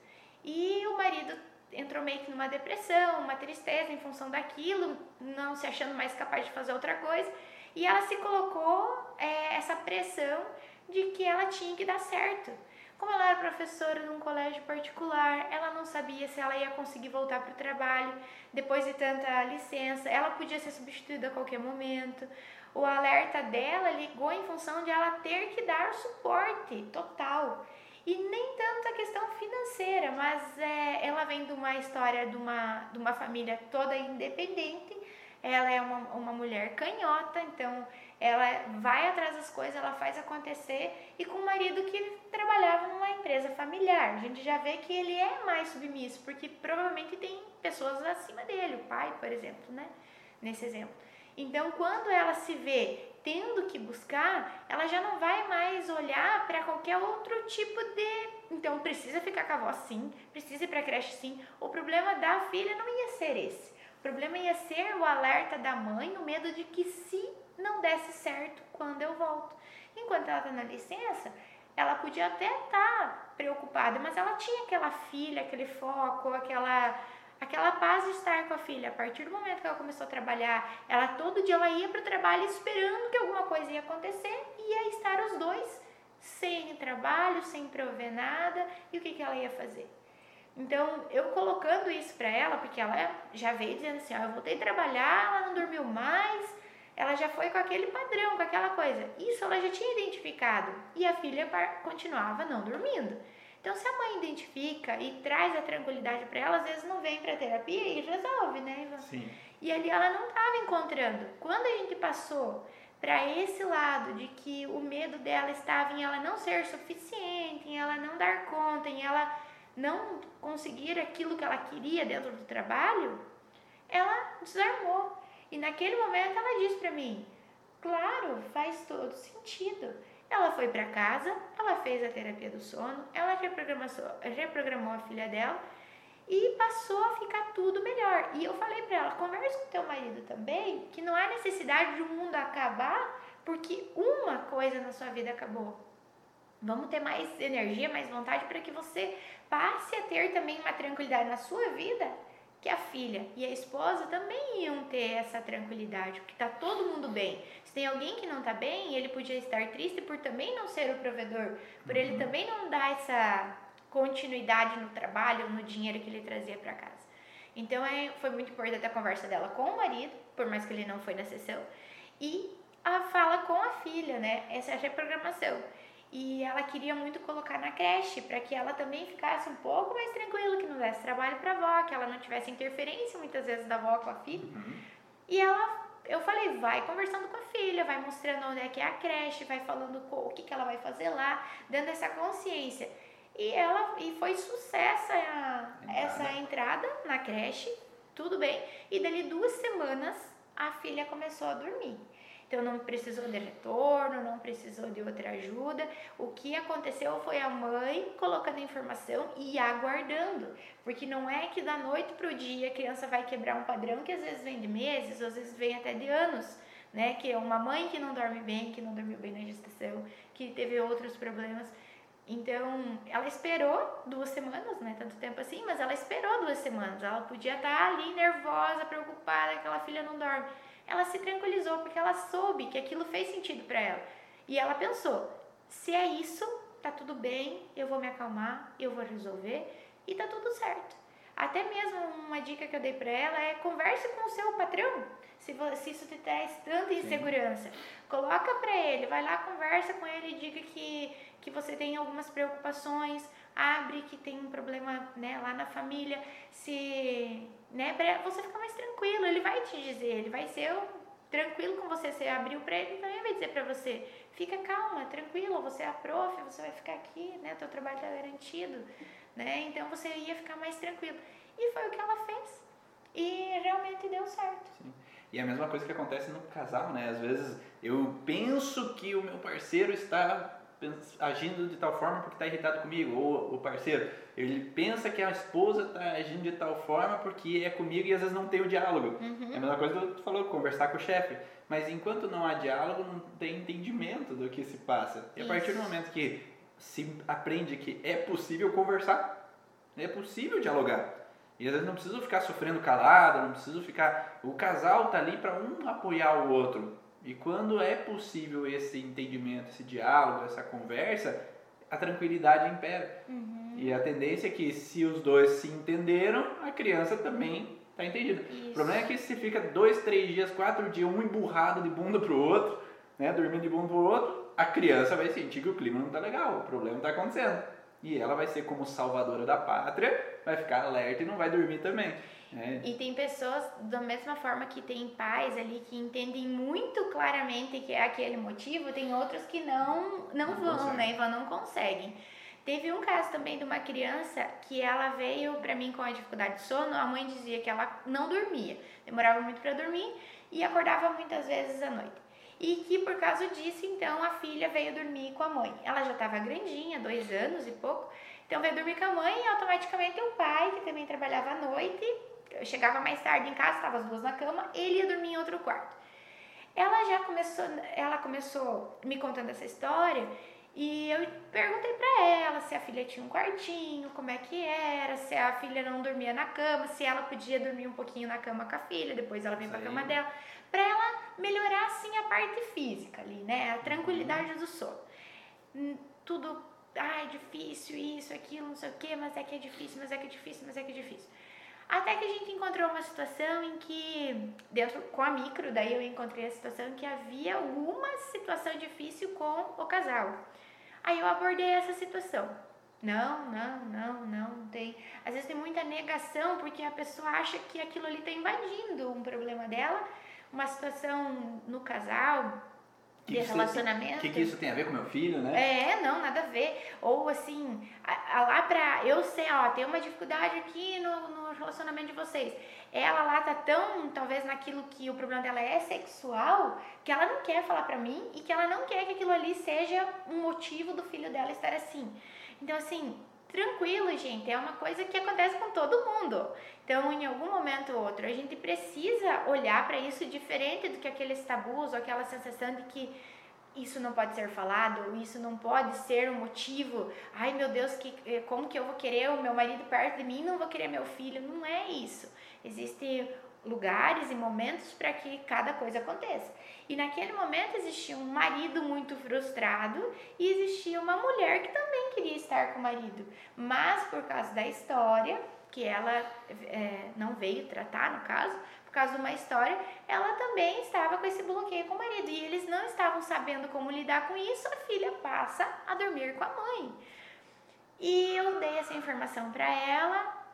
E o marido entrou meio que numa depressão, uma tristeza em função daquilo, não se achando mais capaz de fazer outra coisa. E ela se colocou é, essa pressão de que ela tinha que dar certo. Como ela era professora num colégio particular, ela não sabia se ela ia conseguir voltar para o trabalho depois de tanta licença. Ela podia ser substituída a qualquer momento. O alerta dela ligou em função de ela ter que dar suporte total. E nem tanto a questão financeira, mas é, ela vem de uma história de uma, de uma família toda independente. Ela é uma, uma mulher canhota, então ela vai atrás das coisas, ela faz acontecer. E com um marido que trabalhava numa empresa familiar. A gente já vê que ele é mais submisso, porque provavelmente tem pessoas acima dele, o pai, por exemplo, né? Nesse exemplo. Então, quando ela se vê tendo que buscar, ela já não vai mais olhar para qualquer outro tipo de. Então, precisa ficar com a avó sim, precisa ir para a creche sim. O problema da filha não ia ser esse. O problema ia ser o alerta da mãe, o medo de que se não desse certo quando eu volto. Enquanto ela está na licença, ela podia até estar tá preocupada, mas ela tinha aquela filha, aquele foco, aquela aquela paz de estar com a filha. A partir do momento que ela começou a trabalhar, ela todo dia ela ia para o trabalho esperando que alguma coisa ia acontecer e ia estar os dois sem trabalho, sem prover nada. E o que, que ela ia fazer? Então, eu colocando isso para ela, porque ela já veio dizendo assim: ó, eu voltei a trabalhar, ela não dormiu mais, ela já foi com aquele padrão, com aquela coisa. Isso ela já tinha identificado e a filha continuava não dormindo. Então, se a mãe identifica e traz a tranquilidade para ela, às vezes não vem para terapia e resolve, né, Ivan? Sim. E ali ela não estava encontrando. Quando a gente passou para esse lado de que o medo dela estava em ela não ser suficiente, em ela não dar conta, em ela não conseguir aquilo que ela queria dentro do trabalho, ela desarmou. E naquele momento ela disse para mim: "Claro, faz todo sentido. Ela foi para casa, ela fez a terapia do sono, ela reprogramou, reprogramou a filha dela e passou a ficar tudo melhor. E eu falei para ela: converse com teu marido também, que não há necessidade de o um mundo acabar porque uma coisa na sua vida acabou. Vamos ter mais energia, mais vontade para que você passe a ter também uma tranquilidade na sua vida que a filha e a esposa também iam ter essa tranquilidade, porque tá todo mundo bem. Se tem alguém que não tá bem, ele podia estar triste por também não ser o provedor, por uhum. ele também não dar essa continuidade no trabalho, no dinheiro que ele trazia para casa. Então é, foi muito importante a conversa dela com o marido, por mais que ele não foi na sessão, e a fala com a filha, né? Essa reprogramação e ela queria muito colocar na creche para que ela também ficasse um pouco mais tranquila, que não desse trabalho para a avó, que ela não tivesse interferência muitas vezes da avó com a filha. Uhum. E ela, eu falei, vai conversando com a filha, vai mostrando onde é que é a creche, vai falando o que, que ela vai fazer lá, dando essa consciência. E ela e foi sucesso a, essa entrada na creche, tudo bem. E dali duas semanas a filha começou a dormir. Então não precisou de retorno, não precisou de outra ajuda. O que aconteceu foi a mãe colocando a informação e aguardando, porque não é que da noite para o dia a criança vai quebrar um padrão que às vezes vem de meses, às vezes vem até de anos. Né, que é uma mãe que não dorme bem, que não dormiu bem na gestação, que teve outros problemas. Então, ela esperou duas semanas, não é tanto tempo assim, mas ela esperou duas semanas. Ela podia estar ali nervosa, preocupada, que aquela filha não dorme ela se tranquilizou porque ela soube que aquilo fez sentido para ela. E ela pensou: se é isso, tá tudo bem, eu vou me acalmar, eu vou resolver e tá tudo certo. Até mesmo uma dica que eu dei para ela é converse com o seu patrão. Se, se isso te traz tanta insegurança, Sim. coloca para ele, vai lá, conversa com ele, diga que, que você tem algumas preocupações, abre que tem um problema né, lá na família, se né, para você ficar mais tranquilo, ele vai te dizer, ele vai ser tranquilo com você, você abriu para ele, também vai dizer para você, fica calma, tranquilo, você é a prof, você vai ficar aqui, né, teu trabalho está garantido, né, então você ia ficar mais tranquilo. E foi o que ela fez. E realmente deu certo. Sim. E é a mesma coisa que acontece no casal, né? Às vezes eu penso que o meu parceiro está agindo de tal forma porque está irritado comigo, ou o parceiro, ele pensa que a esposa está agindo de tal forma porque é comigo e às vezes não tem o diálogo. Uhum. É a mesma coisa que tu falou, conversar com o chefe. Mas enquanto não há diálogo, não tem entendimento do que se passa. E a partir do momento que se aprende que é possível conversar, é possível dialogar. E às vezes não preciso ficar sofrendo calado, não preciso ficar. O casal tá ali para um apoiar o outro. E quando é possível esse entendimento, esse diálogo, essa conversa, a tranquilidade impera. Uhum. E a tendência é que se os dois se entenderam, a criança também está entendida. Isso. O problema é que se fica dois, três dias, quatro dias, um emburrado de bunda pro outro, né, dormindo de bunda pro outro, a criança vai sentir que o clima não está legal, o problema está acontecendo. E ela vai ser como salvadora da pátria, vai ficar alerta e não vai dormir também. É. E tem pessoas, da mesma forma que tem pais ali que entendem muito claramente que é aquele motivo, tem outros que não, não, não vão, consegue. né? Não conseguem. Teve um caso também de uma criança que ela veio para mim com a dificuldade de sono, a mãe dizia que ela não dormia, demorava muito para dormir e acordava muitas vezes à noite. E que por causa disso, então, a filha veio dormir com a mãe. Ela já estava grandinha, dois anos e pouco, então veio dormir com a mãe e automaticamente o pai, que também trabalhava à noite, chegava mais tarde em casa, estava as duas na cama, ele ia dormir em outro quarto. Ela já começou, ela começou me contando essa história e eu perguntei para ela se a filha tinha um quartinho, como é que era, se a filha não dormia na cama, se ela podia dormir um pouquinho na cama com a filha, depois ela vem para a cama dela, para ela melhorar assim a parte física ali, né, a tranquilidade do sono. Hum, tudo, ai, difícil isso, aquilo, não sei o que, mas é que é difícil, mas é que é difícil, mas é que é difícil. Até que a gente encontrou uma situação em que, dentro com a micro, daí eu encontrei a situação em que havia alguma situação difícil com o casal. Aí eu abordei essa situação. Não, não, não, não, não tem. Às vezes tem muita negação porque a pessoa acha que aquilo ali está invadindo um problema dela, uma situação no casal, que de relacionamento. O que, que isso tem a ver com meu filho, né? É, não, nada a ver. Ou assim, a, a lá pra. Eu sei, ó, tem uma dificuldade aqui no, no relacionamento de vocês. Ela lá tá tão, talvez, naquilo que o problema dela é sexual, que ela não quer falar pra mim e que ela não quer que aquilo ali seja um motivo do filho dela estar assim. Então, assim, tranquilo, gente, é uma coisa que acontece com todo mundo. Então, em algum momento ou outro, a gente precisa olhar para isso diferente do que aqueles tabus ou aquela sensação de que isso não pode ser falado, ou isso não pode ser um motivo. Ai, meu Deus, que eh, como que eu vou querer o meu marido perto de mim, não vou querer meu filho? Não é isso. Existem lugares e momentos para que cada coisa aconteça. E naquele momento existia um marido muito frustrado e existia uma mulher que também queria estar com o marido, mas por causa da história que ela é, não veio tratar, no caso, por causa de uma história, ela também estava com esse bloqueio com o marido e eles não estavam sabendo como lidar com isso. A filha passa a dormir com a mãe. E eu dei essa informação para ela.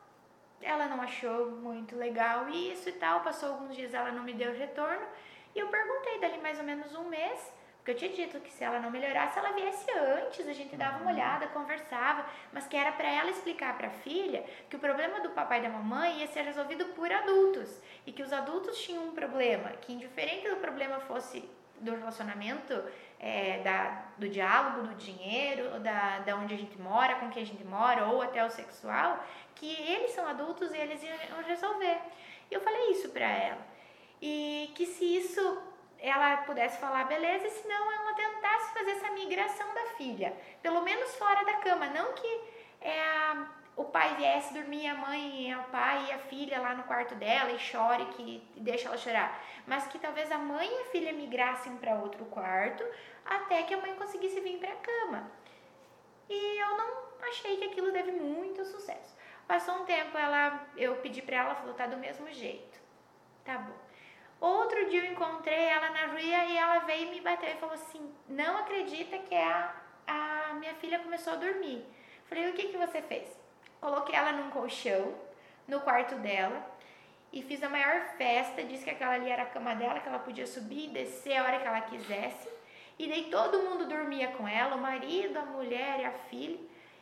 Ela não achou muito legal isso e tal. Passou alguns dias, ela não me deu retorno. E eu perguntei dali mais ou menos um mês porque eu tinha dito que se ela não melhorasse, ela viesse antes, a gente dava uma olhada, conversava, mas que era para ela explicar para a filha que o problema do papai e da mamãe ia ser resolvido por adultos e que os adultos tinham um problema, que indiferente do problema fosse do relacionamento, é, da, do diálogo, do dinheiro, da, da onde a gente mora, com quem a gente mora, ou até o sexual, que eles são adultos e eles iam resolver. E eu falei isso para ela. E que se isso ela pudesse falar beleza, e se não ela tentasse fazer essa migração da filha, pelo menos fora da cama, não que é, o pai viesse dormir a mãe, o pai e a filha lá no quarto dela e chore que e deixa ela chorar, mas que talvez a mãe e a filha migrassem para outro quarto até que a mãe conseguisse vir para a cama. E eu não achei que aquilo teve muito sucesso. Passou um tempo, ela, eu pedi para ela, falou tá do mesmo jeito. Tá bom. Outro dia eu encontrei ela na rua e ela veio me bater e falou assim: Não acredita que a, a minha filha começou a dormir. Falei: O que, que você fez? Coloquei ela num colchão no quarto dela e fiz a maior festa. Disse que aquela ali era a cama dela, que ela podia subir e descer a hora que ela quisesse. E daí todo mundo dormia com ela: o marido, a mulher e a filha.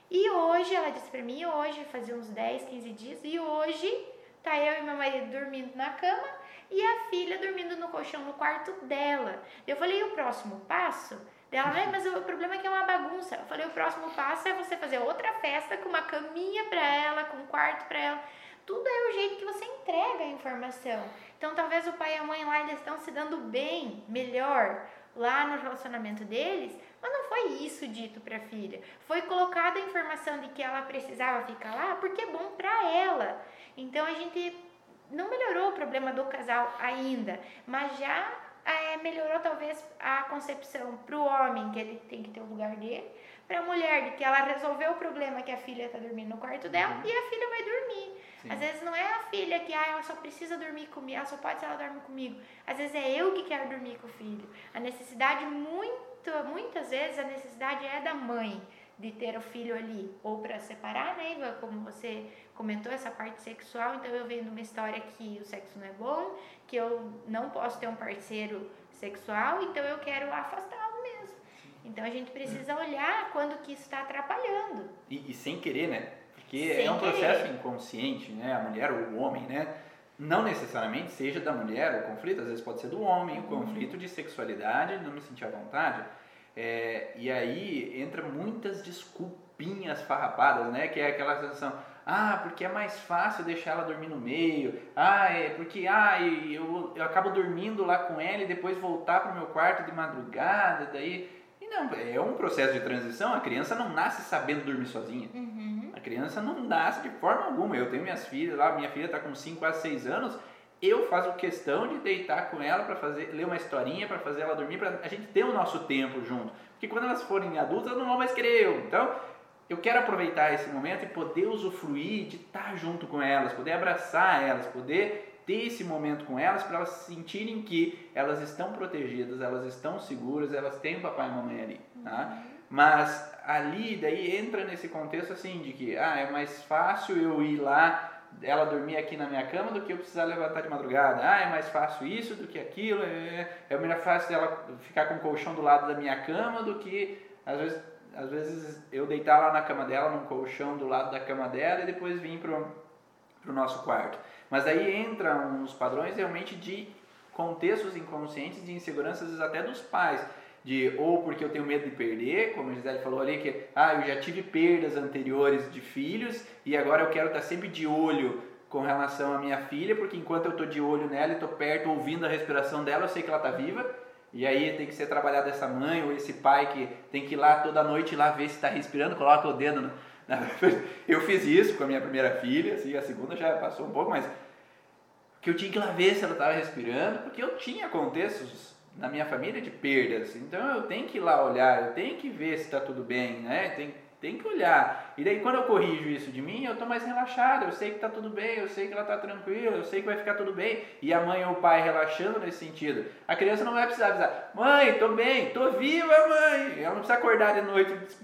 E hoje, ela disse pra mim: Hoje, fazia uns 10, 15 dias, e hoje tá eu e meu marido dormindo na cama e a filha dormindo no colchão no quarto dela. Eu falei, e o próximo passo? Ela, Ai, mas o problema é que é uma bagunça. Eu falei, o próximo passo é você fazer outra festa com uma caminha para ela, com um quarto para ela. Tudo é o jeito que você entrega a informação. Então, talvez o pai e a mãe lá ainda estão se dando bem, melhor, lá no relacionamento deles, mas não foi isso dito para a filha. Foi colocada a informação de que ela precisava ficar lá porque é bom para ela. Então, a gente não melhorou o problema do casal ainda, mas já é, melhorou talvez a concepção para o homem, que ele tem que ter o lugar dele, para a mulher, de que ela resolveu o problema que a filha está dormindo no quarto dela uhum. e a filha vai dormir. Sim. Às vezes não é a filha que ah, ela só precisa dormir comigo, ela só pode se ela dorme comigo. Às vezes é eu que quero dormir com o filho. A necessidade, muito, muitas vezes, a necessidade é da mãe de ter o filho ali, ou para separar, né, Iva? Como você comentou, essa parte sexual. Então eu vendo uma história que o sexo não é bom, que eu não posso ter um parceiro sexual, então eu quero afastá-lo mesmo. Então a gente precisa olhar quando que isso está atrapalhando. E, e, sem querer, né? Porque sem é um processo querer. inconsciente, né? A mulher ou o homem, né? Não necessariamente seja da mulher o conflito, às vezes pode ser do homem, o uhum. conflito de sexualidade, não me sentir à vontade. É, e aí entra muitas desculpinhas farrapadas, né? Que é aquela sensação, ah, porque é mais fácil deixar ela dormir no meio. Ah, é porque ah, eu, eu acabo dormindo lá com ela e depois voltar para o meu quarto de madrugada, daí e não, é um processo de transição. A criança não nasce sabendo dormir sozinha. Uhum. A criança não nasce de forma alguma. Eu tenho minhas filhas lá, minha filha está com 5 a 6 anos. Eu faço questão de deitar com ela para fazer, ler uma historinha para fazer ela dormir, para a gente ter o nosso tempo junto. Porque quando elas forem adultas, elas não vão mais querer eu. Então, eu quero aproveitar esse momento e poder usufruir de estar junto com elas, poder abraçar elas, poder ter esse momento com elas para elas sentirem que elas estão protegidas, elas estão seguras, elas têm o papai e mamãe ali, tá? Mas ali daí entra nesse contexto assim de que ah, é mais fácil eu ir lá ela dormir aqui na minha cama do que eu precisar levantar de madrugada. Ah, é mais fácil isso do que aquilo. É, é melhor fácil ela ficar com o colchão do lado da minha cama do que às vezes às vezes eu deitar lá na cama dela, num colchão do lado da cama dela e depois vir pro, pro nosso quarto. Mas aí entra uns padrões realmente de contextos inconscientes de inseguranças até dos pais. De, ou porque eu tenho medo de perder, como a Gisele falou ali, que ah, eu já tive perdas anteriores de filhos e agora eu quero estar sempre de olho com relação à minha filha, porque enquanto eu estou de olho nela e estou perto ouvindo a respiração dela, eu sei que ela está viva. E aí tem que ser trabalhado essa mãe ou esse pai que tem que ir lá toda noite lá ver se está respirando, coloca o dedo no, na... Eu fiz isso com a minha primeira filha, assim, a segunda já passou um pouco, mas que eu tinha que ir lá ver se ela estava respirando, porque eu tinha contextos na minha família de perdas, então eu tenho que ir lá olhar, eu tenho que ver se está tudo bem, né? Tem, tem que olhar. E daí quando eu corrijo isso de mim, eu estou mais relaxado, eu sei que está tudo bem, eu sei que ela está tranquila, eu sei que vai ficar tudo bem. E a mãe ou o pai relaxando nesse sentido. A criança não vai precisar avisar, mãe, estou bem, estou viva, mãe. Ela não precisa acordar de noite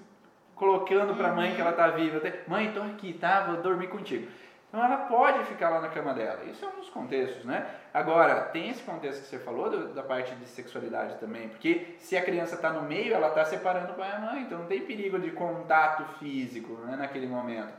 colocando para a mãe que ela está viva. Mãe, estou aqui, tá? Vou dormir contigo. Então ela pode ficar lá na cama dela. Isso é um dos contextos, né? Agora, tem esse contexto que você falou do, da parte de sexualidade também, porque se a criança está no meio, ela está separando o pai e a mãe, então não tem perigo de contato físico né, naquele momento.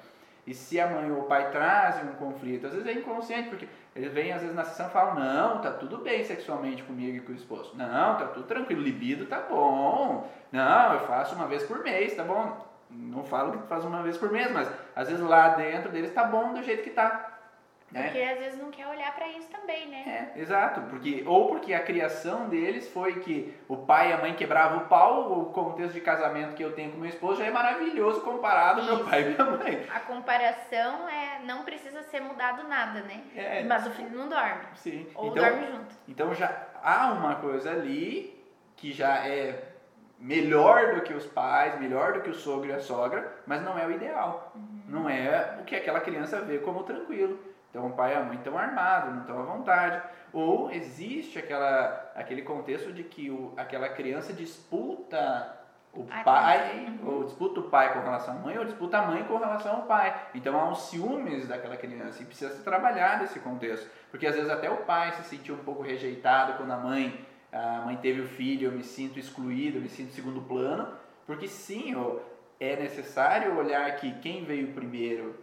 E se a mãe ou o pai trazem um conflito, às vezes é inconsciente, porque eles vêm às vezes na sessão e falam, não, tá tudo bem sexualmente comigo e com o esposo. Não, tá tudo tranquilo, libido tá bom. Não, eu faço uma vez por mês, tá bom não falo que faz uma vez por mês, mas às vezes lá dentro deles tá bom do jeito que tá. Né? Porque às vezes não quer olhar para isso também, né? É, exato, porque ou porque a criação deles foi que o pai e a mãe quebravam o pau, o contexto de casamento que eu tenho com meu esposo já é maravilhoso comparado ao meu pai e minha mãe. A comparação é não precisa ser mudado nada, né? É, Mas o filho não dorme. Sim. Ou então, dorme junto. Então já há uma coisa ali que já é melhor do que os pais, melhor do que o sogro e a sogra, mas não é o ideal. Uhum. Não é o que aquela criança vê como tranquilo. Então o pai e a mãe estão armados, não estão à vontade. Ou existe aquela, aquele contexto de que o, aquela criança disputa o pai, uhum. ou disputa o pai com relação à mãe, ou disputa a mãe com relação ao pai. Então há uns ciúmes daquela criança e precisa se trabalhar nesse contexto. Porque às vezes até o pai se sentiu um pouco rejeitado quando a mãe a mãe teve o filho, eu me sinto excluído, eu me sinto segundo plano, porque sim, eu, é necessário olhar que quem veio primeiro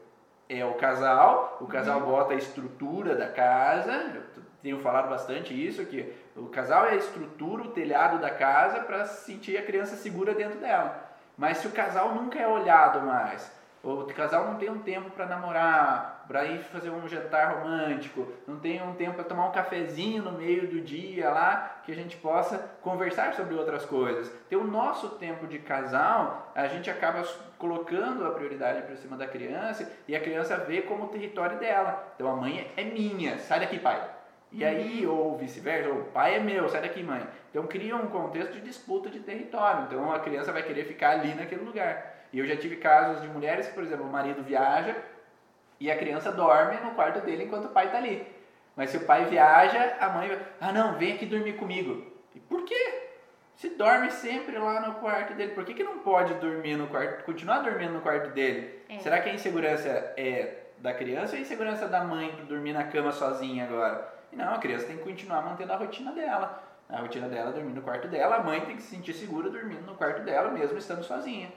é o casal, o casal uhum. bota a estrutura da casa, tenho falado bastante isso, que o casal é a estrutura, o telhado da casa para sentir a criança segura dentro dela. Mas se o casal nunca é olhado mais, o casal não tem um tempo para namorar, para ir fazer um jantar romântico, não tem um tempo para tomar um cafezinho no meio do dia lá, que a gente possa conversar sobre outras coisas. Ter o nosso tempo de casal, a gente acaba colocando a prioridade para cima da criança e a criança vê como o território dela. Então a mãe é minha, sai daqui, pai. E aí, ou vice-versa, o pai é meu, sai daqui, mãe. Então cria um contexto de disputa de território. Então a criança vai querer ficar ali naquele lugar. E eu já tive casos de mulheres que, por exemplo, o marido viaja e a criança dorme no quarto dele enquanto o pai está ali. Mas se o pai viaja, a mãe vai, ah não, vem aqui dormir comigo. E por quê? Se dorme sempre lá no quarto dele, por que, que não pode dormir no quarto, continuar dormindo no quarto dele? É. Será que a insegurança é da criança ou a insegurança da mãe por dormir na cama sozinha agora? Não, a criança tem que continuar mantendo a rotina dela. A rotina dela é dormir no quarto dela, a mãe tem que se sentir segura dormindo no quarto dela, mesmo estando sozinha.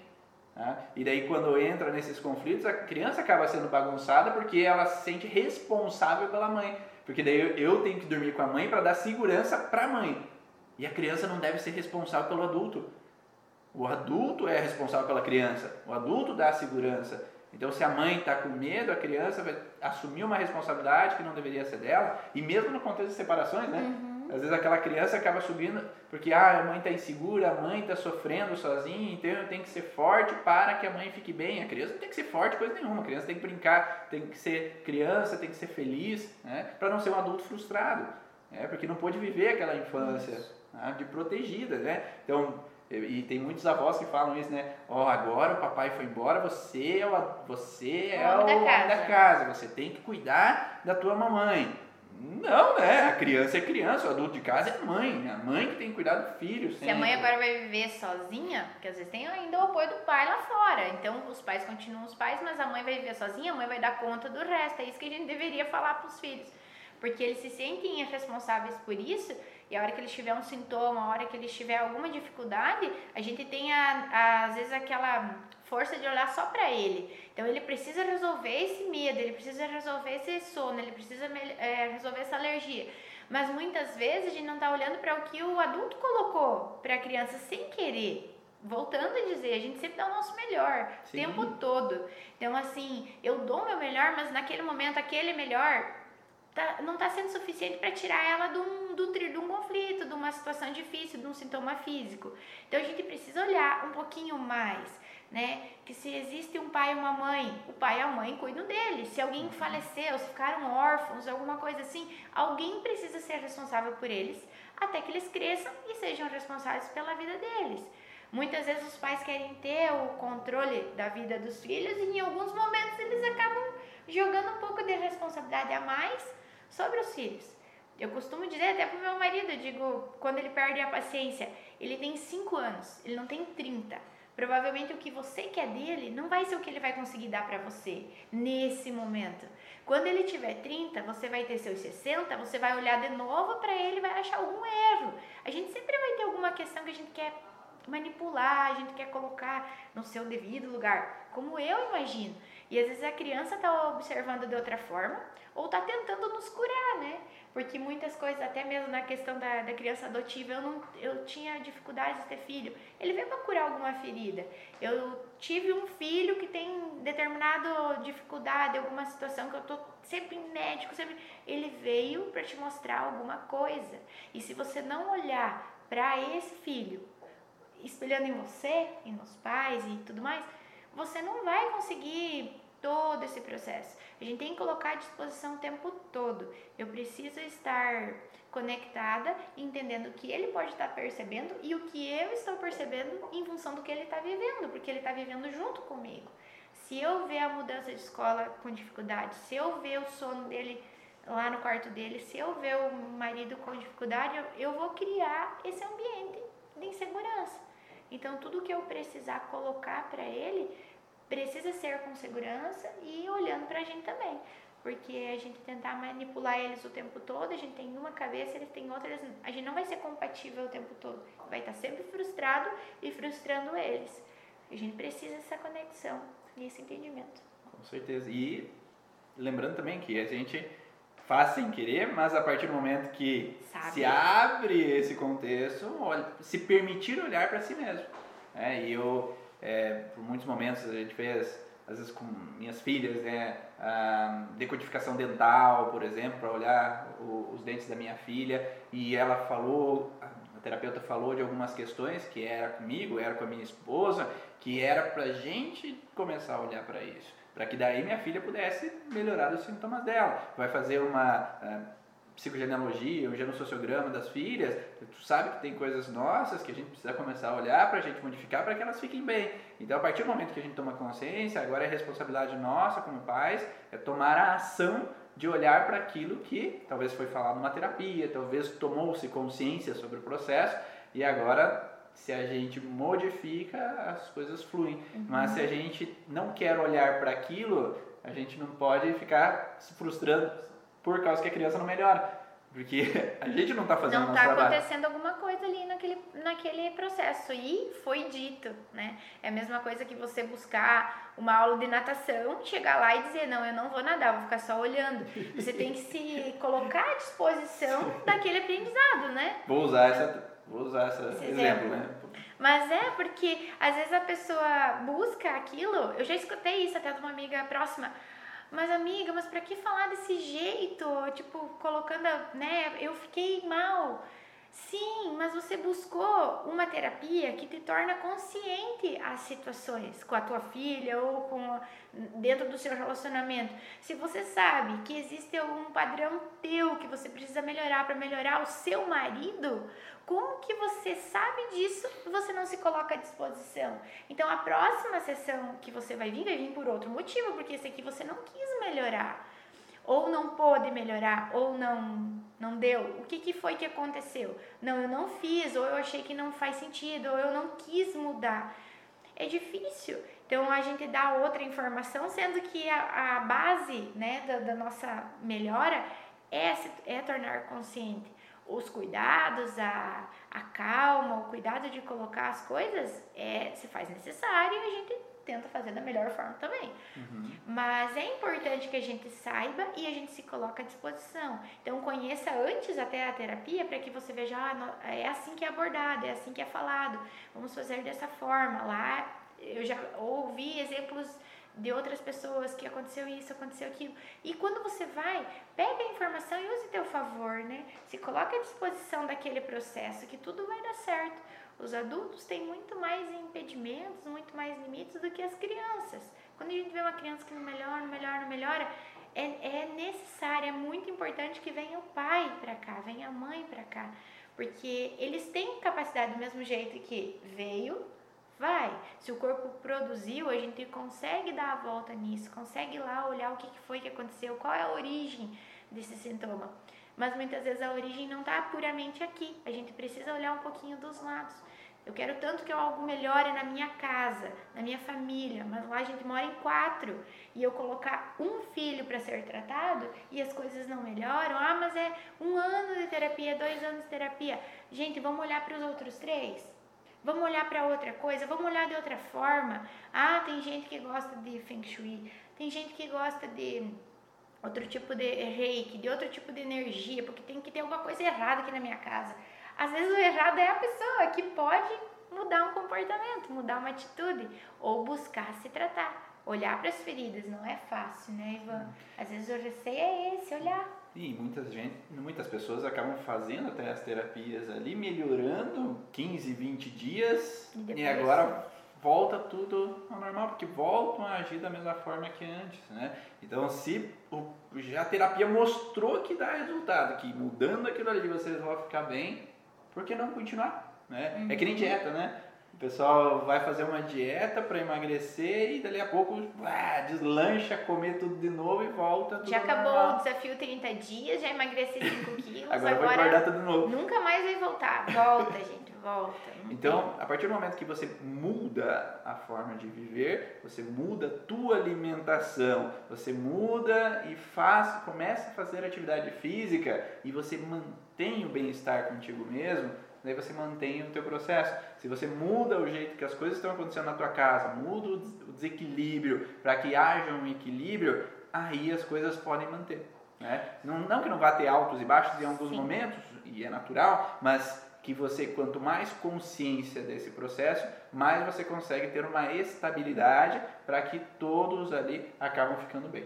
Tá? E daí, quando entra nesses conflitos, a criança acaba sendo bagunçada porque ela se sente responsável pela mãe. Porque daí eu, eu tenho que dormir com a mãe para dar segurança para a mãe. E a criança não deve ser responsável pelo adulto. O adulto é responsável pela criança. O adulto dá a segurança. Então, se a mãe está com medo, a criança vai assumir uma responsabilidade que não deveria ser dela. E mesmo no contexto de separações, né? Uhum. Às vezes aquela criança acaba subindo porque ah, a mãe está insegura, a mãe está sofrendo sozinha, então eu tenho que ser forte para que a mãe fique bem. A criança não tem que ser forte coisa nenhuma, a criança tem que brincar, tem que ser criança, tem que ser feliz, né? para não ser um adulto frustrado, né? porque não pôde viver aquela infância né? de protegida. Né? Então, e tem muitos avós que falam isso, né? Ó, oh, agora o papai foi embora, você é o, você é o homem da, da casa, você tem que cuidar da tua mamãe. Não, né? A criança é criança, o adulto de casa é mãe. A mãe que tem que cuidar do filho. Sempre. Se a mãe agora vai viver sozinha, porque às vezes tem ainda o apoio do pai lá fora. Então os pais continuam os pais, mas a mãe vai viver sozinha, a mãe vai dar conta do resto. É isso que a gente deveria falar para os filhos. Porque eles se sentem responsáveis por isso, e a hora que eles tiver um sintoma, a hora que eles tiver alguma dificuldade, a gente tem a, a, às vezes aquela força de olhar só para ele. Então ele precisa resolver esse medo, ele precisa resolver esse sono, ele precisa é, resolver essa alergia. Mas muitas vezes a gente não está olhando para o que o adulto colocou para a criança sem querer. Voltando a dizer, a gente sempre dá o nosso melhor, o tempo todo. Então, assim, eu dou o meu melhor, mas naquele momento, aquele melhor tá, não está sendo suficiente para tirar ela de um, um, de um conflito, de uma situação difícil, de um sintoma físico. Então, a gente precisa olhar um pouquinho mais né? Que se existe um pai e uma mãe, o pai e a mãe cuidam deles. Se alguém uhum. faleceu, se ficaram órfãos, alguma coisa assim, alguém precisa ser responsável por eles até que eles cresçam e sejam responsáveis pela vida deles. Muitas vezes os pais querem ter o controle da vida dos filhos e em alguns momentos eles acabam jogando um pouco de responsabilidade a mais sobre os filhos. Eu costumo dizer até pro meu marido, digo, quando ele perde a paciência, ele tem 5 anos, ele não tem 30. Provavelmente o que você quer dele não vai ser o que ele vai conseguir dar para você nesse momento. Quando ele tiver 30, você vai ter seus 60, você vai olhar de novo para ele e vai achar algum erro. A gente sempre vai ter alguma questão que a gente quer manipular, a gente quer colocar no seu devido lugar, como eu imagino. E às vezes a criança está observando de outra forma ou está tentando nos curar, né? Porque muitas coisas, até mesmo na questão da, da criança adotiva, eu, não, eu tinha dificuldades de ter filho. Ele veio para curar alguma ferida. Eu tive um filho que tem determinada dificuldade, alguma situação que eu tô sempre médico, sempre. Ele veio para te mostrar alguma coisa. E se você não olhar para esse filho, espelhando em você, e nos pais e tudo mais, você não vai conseguir todo esse processo. A gente tem que colocar à disposição o tempo todo. Eu preciso estar conectada, entendendo o que ele pode estar percebendo e o que eu estou percebendo em função do que ele está vivendo, porque ele está vivendo junto comigo. Se eu ver a mudança de escola com dificuldade, se eu ver o sono dele lá no quarto dele, se eu ver o marido com dificuldade, eu, vou criar esse ambiente de insegurança. Então, tudo que eu precisar colocar para ele, precisa ser com segurança e olhando para a gente também. Porque a gente tentar manipular eles o tempo todo, a gente tem uma cabeça, eles têm outra, a gente não vai ser compatível o tempo todo. Vai estar sempre frustrado e frustrando eles. A gente precisa dessa conexão e esse entendimento. Com certeza. E lembrando também que a gente faz sem querer, mas a partir do momento que Sabe. se abre esse contexto, olha, se permitir olhar para si mesmo. É, e eu, é, por muitos momentos, a gente fez, às vezes com minhas filhas, né, a decodificação dental, por exemplo, para olhar o- os dentes da minha filha, e ela falou, a terapeuta falou de algumas questões que era comigo, era com a minha esposa, que era pra gente começar a olhar para isso, para que daí minha filha pudesse melhorar os sintomas dela. Vai fazer uma ah, psicogenealogia, um genossociograma das filhas, tu sabe que tem coisas nossas que a gente precisa começar a olhar para a gente modificar para que elas fiquem bem. Então, a partir do momento que a gente toma consciência, agora é responsabilidade nossa como pais, é tomar a ação de olhar para aquilo que talvez foi falado numa terapia, talvez tomou-se consciência sobre o processo e agora se a gente modifica, as coisas fluem. Mas se a gente não quer olhar para aquilo, a gente não pode ficar se frustrando por causa que a criança não melhora. Porque a gente não está fazendo Não está acontecendo alguma coisa ali naquele, naquele processo. E foi dito, né? É a mesma coisa que você buscar uma aula de natação, chegar lá e dizer, não, eu não vou nadar, vou ficar só olhando. Você tem que se colocar à disposição daquele aprendizado, né? Vou usar essa, vou usar esse Esse exemplo, exemplo. né? Mas é porque às vezes a pessoa busca aquilo. Eu já escutei isso até de uma amiga próxima. Mas amiga, mas pra que falar desse jeito? Tipo, colocando, né? Eu fiquei mal. Sim, mas você buscou uma terapia que te torna consciente às situações com a tua filha ou com dentro do seu relacionamento. Se você sabe que existe algum padrão teu que você precisa melhorar para melhorar o seu marido, como que você sabe disso e você não se coloca à disposição? Então a próxima sessão que você vai vir vai vir por outro motivo, porque esse aqui você não quis melhorar ou não pôde melhorar, ou não não deu. O que, que foi que aconteceu? Não, eu não fiz, ou eu achei que não faz sentido, ou eu não quis mudar. É difícil. Então a gente dá outra informação, sendo que a, a base né, da, da nossa melhora é, se, é tornar consciente. Os cuidados, a, a calma, o cuidado de colocar as coisas é, se faz necessário e a gente tenta fazer da melhor forma também. Uhum. Mas é importante que a gente saiba e a gente se coloque à disposição. Então conheça antes até a terapia para que você veja, ah, é assim que é abordado, é assim que é falado. Vamos fazer dessa forma. Lá eu já ouvi exemplos de outras pessoas que aconteceu isso, aconteceu aquilo. E quando você vai, pega a informação e use teu favor, né? Se coloque à disposição daquele processo que tudo vai dar certo. Os adultos têm muito mais impedimentos, muito mais limites do que as crianças. Quando a gente vê uma criança que não melhora, não melhora, não melhora, é, é necessário, é muito importante que venha o pai para cá, venha a mãe para cá. Porque eles têm capacidade do mesmo jeito que veio, vai. Se o corpo produziu, a gente consegue dar a volta nisso, consegue lá olhar o que que foi que aconteceu, qual é a origem desse sintoma. Mas muitas vezes a origem não está puramente aqui. A gente precisa olhar um pouquinho dos lados. Eu quero tanto que algo melhore na minha casa, na minha família, mas lá a gente mora em quatro e eu colocar um filho para ser tratado e as coisas não melhoram. Ah, mas é um ano de terapia, dois anos de terapia. Gente, vamos olhar para os outros três? Vamos olhar para outra coisa? Vamos olhar de outra forma? Ah, tem gente que gosta de Feng Shui, tem gente que gosta de outro tipo de reiki, de outro tipo de energia, porque tem que ter alguma coisa errada aqui na minha casa. Às vezes o errado é a pessoa que pode mudar um comportamento, mudar uma atitude ou buscar se tratar. Olhar para as feridas não é fácil, né, Ivan? Às vezes o receio é esse, olhar. E muitas, gente, muitas pessoas acabam fazendo até as terapias ali, melhorando 15, 20 dias E e, agora volta tudo ao normal, porque voltam a agir da mesma forma que antes, né? Então, se o, já a terapia mostrou que dá resultado, que mudando aquilo ali vocês vão ficar bem, por que não continuar? Né? É que nem dieta, né? O pessoal vai fazer uma dieta para emagrecer e dali a pouco ah, deslancha, comer tudo de novo e volta tudo Já acabou normal. o desafio 30 dias, já emagreci 5 quilos, Agora, agora, vai engordar tudo de novo. nunca mais vai voltar. Volta, gente, volta. Não Então, a partir do momento que você muda a forma de viver, você muda a tua alimentação, você muda e faz, começa a fazer atividade física e você mantém o bem-estar contigo mesmo, daí você mantém o teu processo. Se você muda o jeito que as coisas estão acontecendo na tua casa, muda o desequilíbrio para que haja um equilíbrio, aí as coisas podem manter. Né? Não, não que não vá ter altos e baixos em alguns Sim. momentos, e é natural, mas que você, quanto mais consciência desse processo, mais você consegue ter uma estabilidade para que todos ali acabam ficando bem.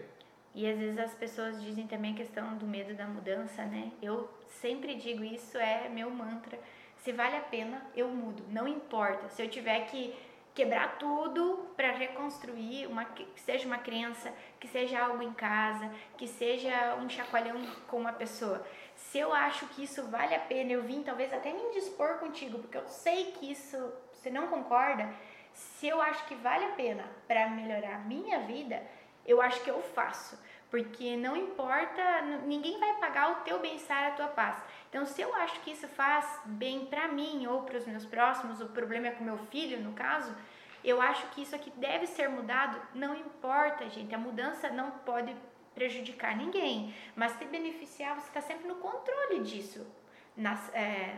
E às vezes as pessoas dizem também a questão do medo da mudança, né? Eu sempre digo isso, é meu mantra. Se vale a pena, eu mudo. Não importa. Se eu tiver que quebrar tudo para reconstruir, uma, que seja uma crença, que seja algo em casa, que seja um chacoalhão com uma pessoa. Se eu acho que isso vale a pena, eu vim talvez até me indispor contigo, porque eu sei que isso você não concorda. Se eu acho que vale a pena para melhorar a minha vida, eu acho que eu faço. Porque não importa, ninguém vai pagar o teu bem-estar, a tua paz. Então, se eu acho que isso faz bem pra mim ou para os meus próximos, o problema é com meu filho, no caso, eu acho que isso aqui deve ser mudado. Não importa, gente, a mudança não pode prejudicar ninguém, mas te beneficiar, você está sempre no controle disso. Nas, é,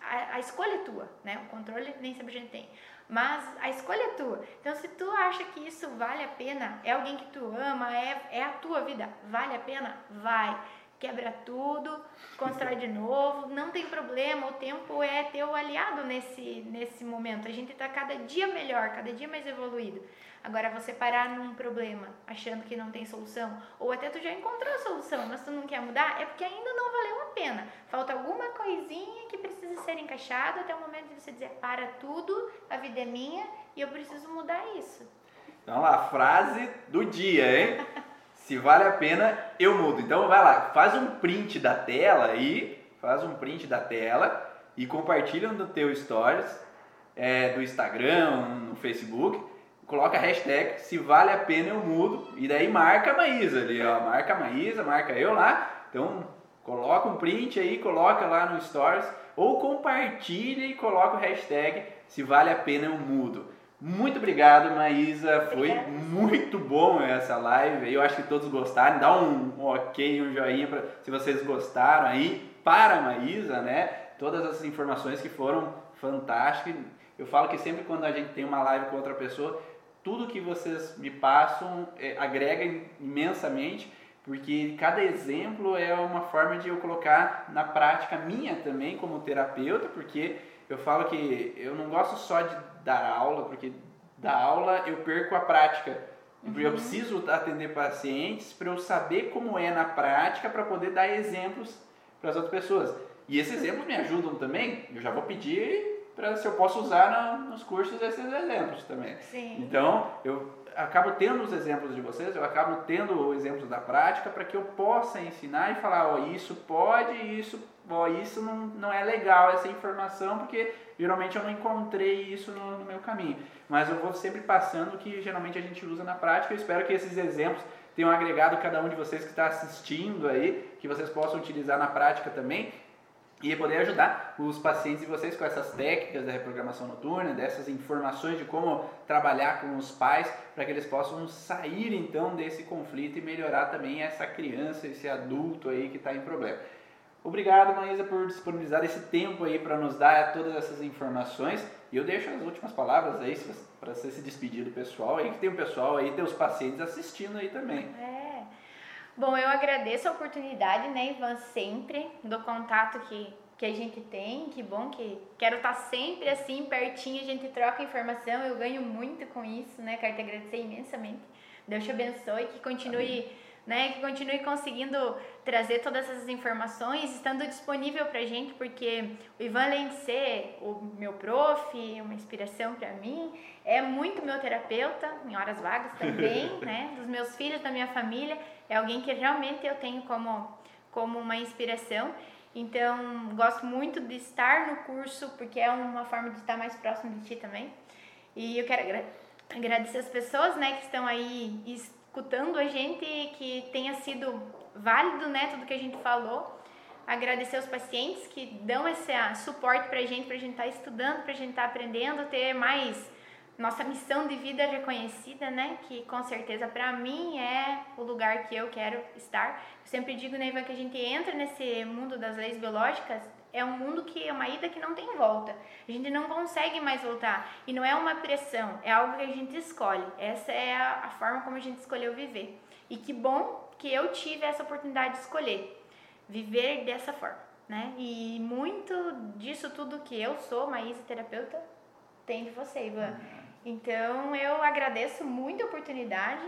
a, a escolha é tua, né? O controle nem sempre a gente tem. Mas a escolha é tua. Então, se tu acha que isso vale a pena, é alguém que tu ama, é, é a tua vida, vale a pena? Vai. Quebra tudo, constrói de novo, não tem problema, o tempo é teu aliado nesse, nesse momento. A gente tá cada dia melhor, cada dia mais evoluído. Agora, você parar num problema achando que não tem solução, ou até tu já encontrou a solução, mas tu não quer mudar, é porque ainda não valeu a pena. Falta alguma coisinha que precisa ser encaixada até o momento de você dizer: para tudo, a vida é minha e eu preciso mudar isso. Então lá, frase do dia, hein? Se vale a pena, eu mudo. Então vai lá, faz um print da tela aí, faz um print da tela e compartilha no teu stories é, do Instagram, no Facebook. Coloca a hashtag se vale a pena eu mudo e daí marca a Maísa ali, ó. Marca a Maísa, marca eu lá. Então coloca um print aí, coloca lá no stories ou compartilha e coloca o hashtag se vale a pena eu mudo. Muito obrigado, Maísa. Foi Obrigada. muito bom essa live. Eu acho que todos gostaram. Dá um ok, um joinha pra, se vocês gostaram aí para a Maísa, né? Todas essas informações que foram fantásticas. Eu falo que sempre quando a gente tem uma live com outra pessoa, tudo que vocês me passam é, agrega imensamente, porque cada exemplo é uma forma de eu colocar na prática minha também como terapeuta, porque eu falo que eu não gosto só de dar aula, porque da aula eu perco a prática. Porque Eu preciso atender pacientes para eu saber como é na prática para poder dar exemplos para as outras pessoas. E esses exemplos me ajudam também. Eu já vou pedir para se eu posso usar na- nos cursos esses exemplos também. Sim. Então, eu acabo tendo os exemplos de vocês, eu acabo tendo exemplos da prática para que eu possa ensinar e falar, ó, isso pode, isso, ó, isso não, não é legal essa informação, porque geralmente eu não encontrei isso no, no meu caminho. Mas eu vou sempre passando o que geralmente a gente usa na prática. Eu espero que esses exemplos tenham agregado cada um de vocês que está assistindo aí, que vocês possam utilizar na prática também e poder ajudar os pacientes de vocês com essas técnicas da reprogramação noturna, dessas informações de como trabalhar com os pais, para que eles possam sair então desse conflito e melhorar também essa criança, esse adulto aí que está em problema. Obrigado, Maísa, por disponibilizar esse tempo aí para nos dar todas essas informações. E eu deixo as últimas palavras aí para você se despedir do pessoal aí, que tem o pessoal aí, tem os pacientes assistindo aí também. É. Bom, eu agradeço a oportunidade, né, Ivan, sempre, do contato que, que a gente tem. Que bom que quero estar sempre assim, pertinho, a gente troca informação. Eu ganho muito com isso, né? Quero te agradecer imensamente. Deus te abençoe, que continue, né, que continue conseguindo trazer todas essas informações, estando disponível pra gente, porque o Ivan, além de ser o meu prof, uma inspiração para mim, é muito meu terapeuta, em horas vagas também, né? Dos meus filhos, da minha família. É alguém que realmente eu tenho como, como uma inspiração. Então, gosto muito de estar no curso, porque é uma forma de estar mais próximo de ti também. E eu quero agra- agradecer as pessoas, né, que estão aí escutando a gente, que tenha sido válido, né, tudo que a gente falou. Agradecer os pacientes que dão esse ah, suporte pra gente, pra gente estar estudando, pra gente estar aprendendo, ter mais nossa missão de vida reconhecida, né? Que com certeza para mim é o lugar que eu quero estar. Eu sempre digo, né, Ivan, que a gente entra nesse mundo das leis biológicas, é um mundo que é uma ida que não tem volta. A gente não consegue mais voltar. E não é uma pressão, é algo que a gente escolhe. Essa é a, a forma como a gente escolheu viver. E que bom que eu tive essa oportunidade de escolher viver dessa forma, né? E muito disso tudo que eu sou, Maísa terapeuta, tem de você, Ivan. Uhum. Então eu agradeço muito a oportunidade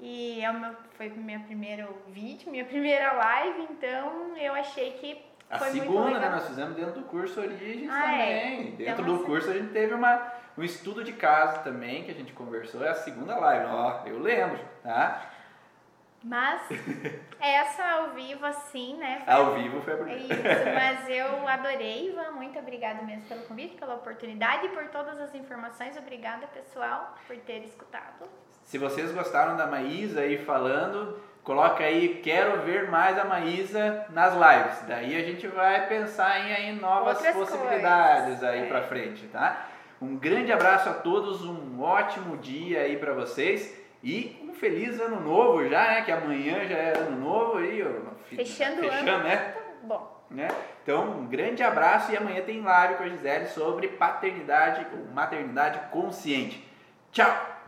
e é o meu, foi meu primeiro vídeo, minha primeira live, então eu achei que a foi segunda, né? Nós fizemos dentro do curso Origens ah, é? também. É. Dentro então, do curso a gente teve uma, um estudo de caso também que a gente conversou. É a segunda live, ó, eu lembro, tá? Mas essa ao vivo, assim, né? Foi... Ao vivo foi a primeira. Isso, mas eu adorei, Ivan. Muito obrigada mesmo pelo convite, pela oportunidade e por todas as informações. Obrigada, pessoal, por ter escutado. Se vocês gostaram da Maísa aí falando, coloca aí, quero ver mais a Maísa nas lives. Daí a gente vai pensar em, em novas Outras possibilidades coisas. aí é. pra frente, tá? Um grande abraço a todos, um ótimo dia aí para vocês e um feliz ano novo já, né? Que amanhã já é ano novo aí, fechando, o ano. né? Tá bom. Né? Então, um grande abraço e amanhã tem live com a Gisele sobre paternidade ou maternidade consciente. Tchau!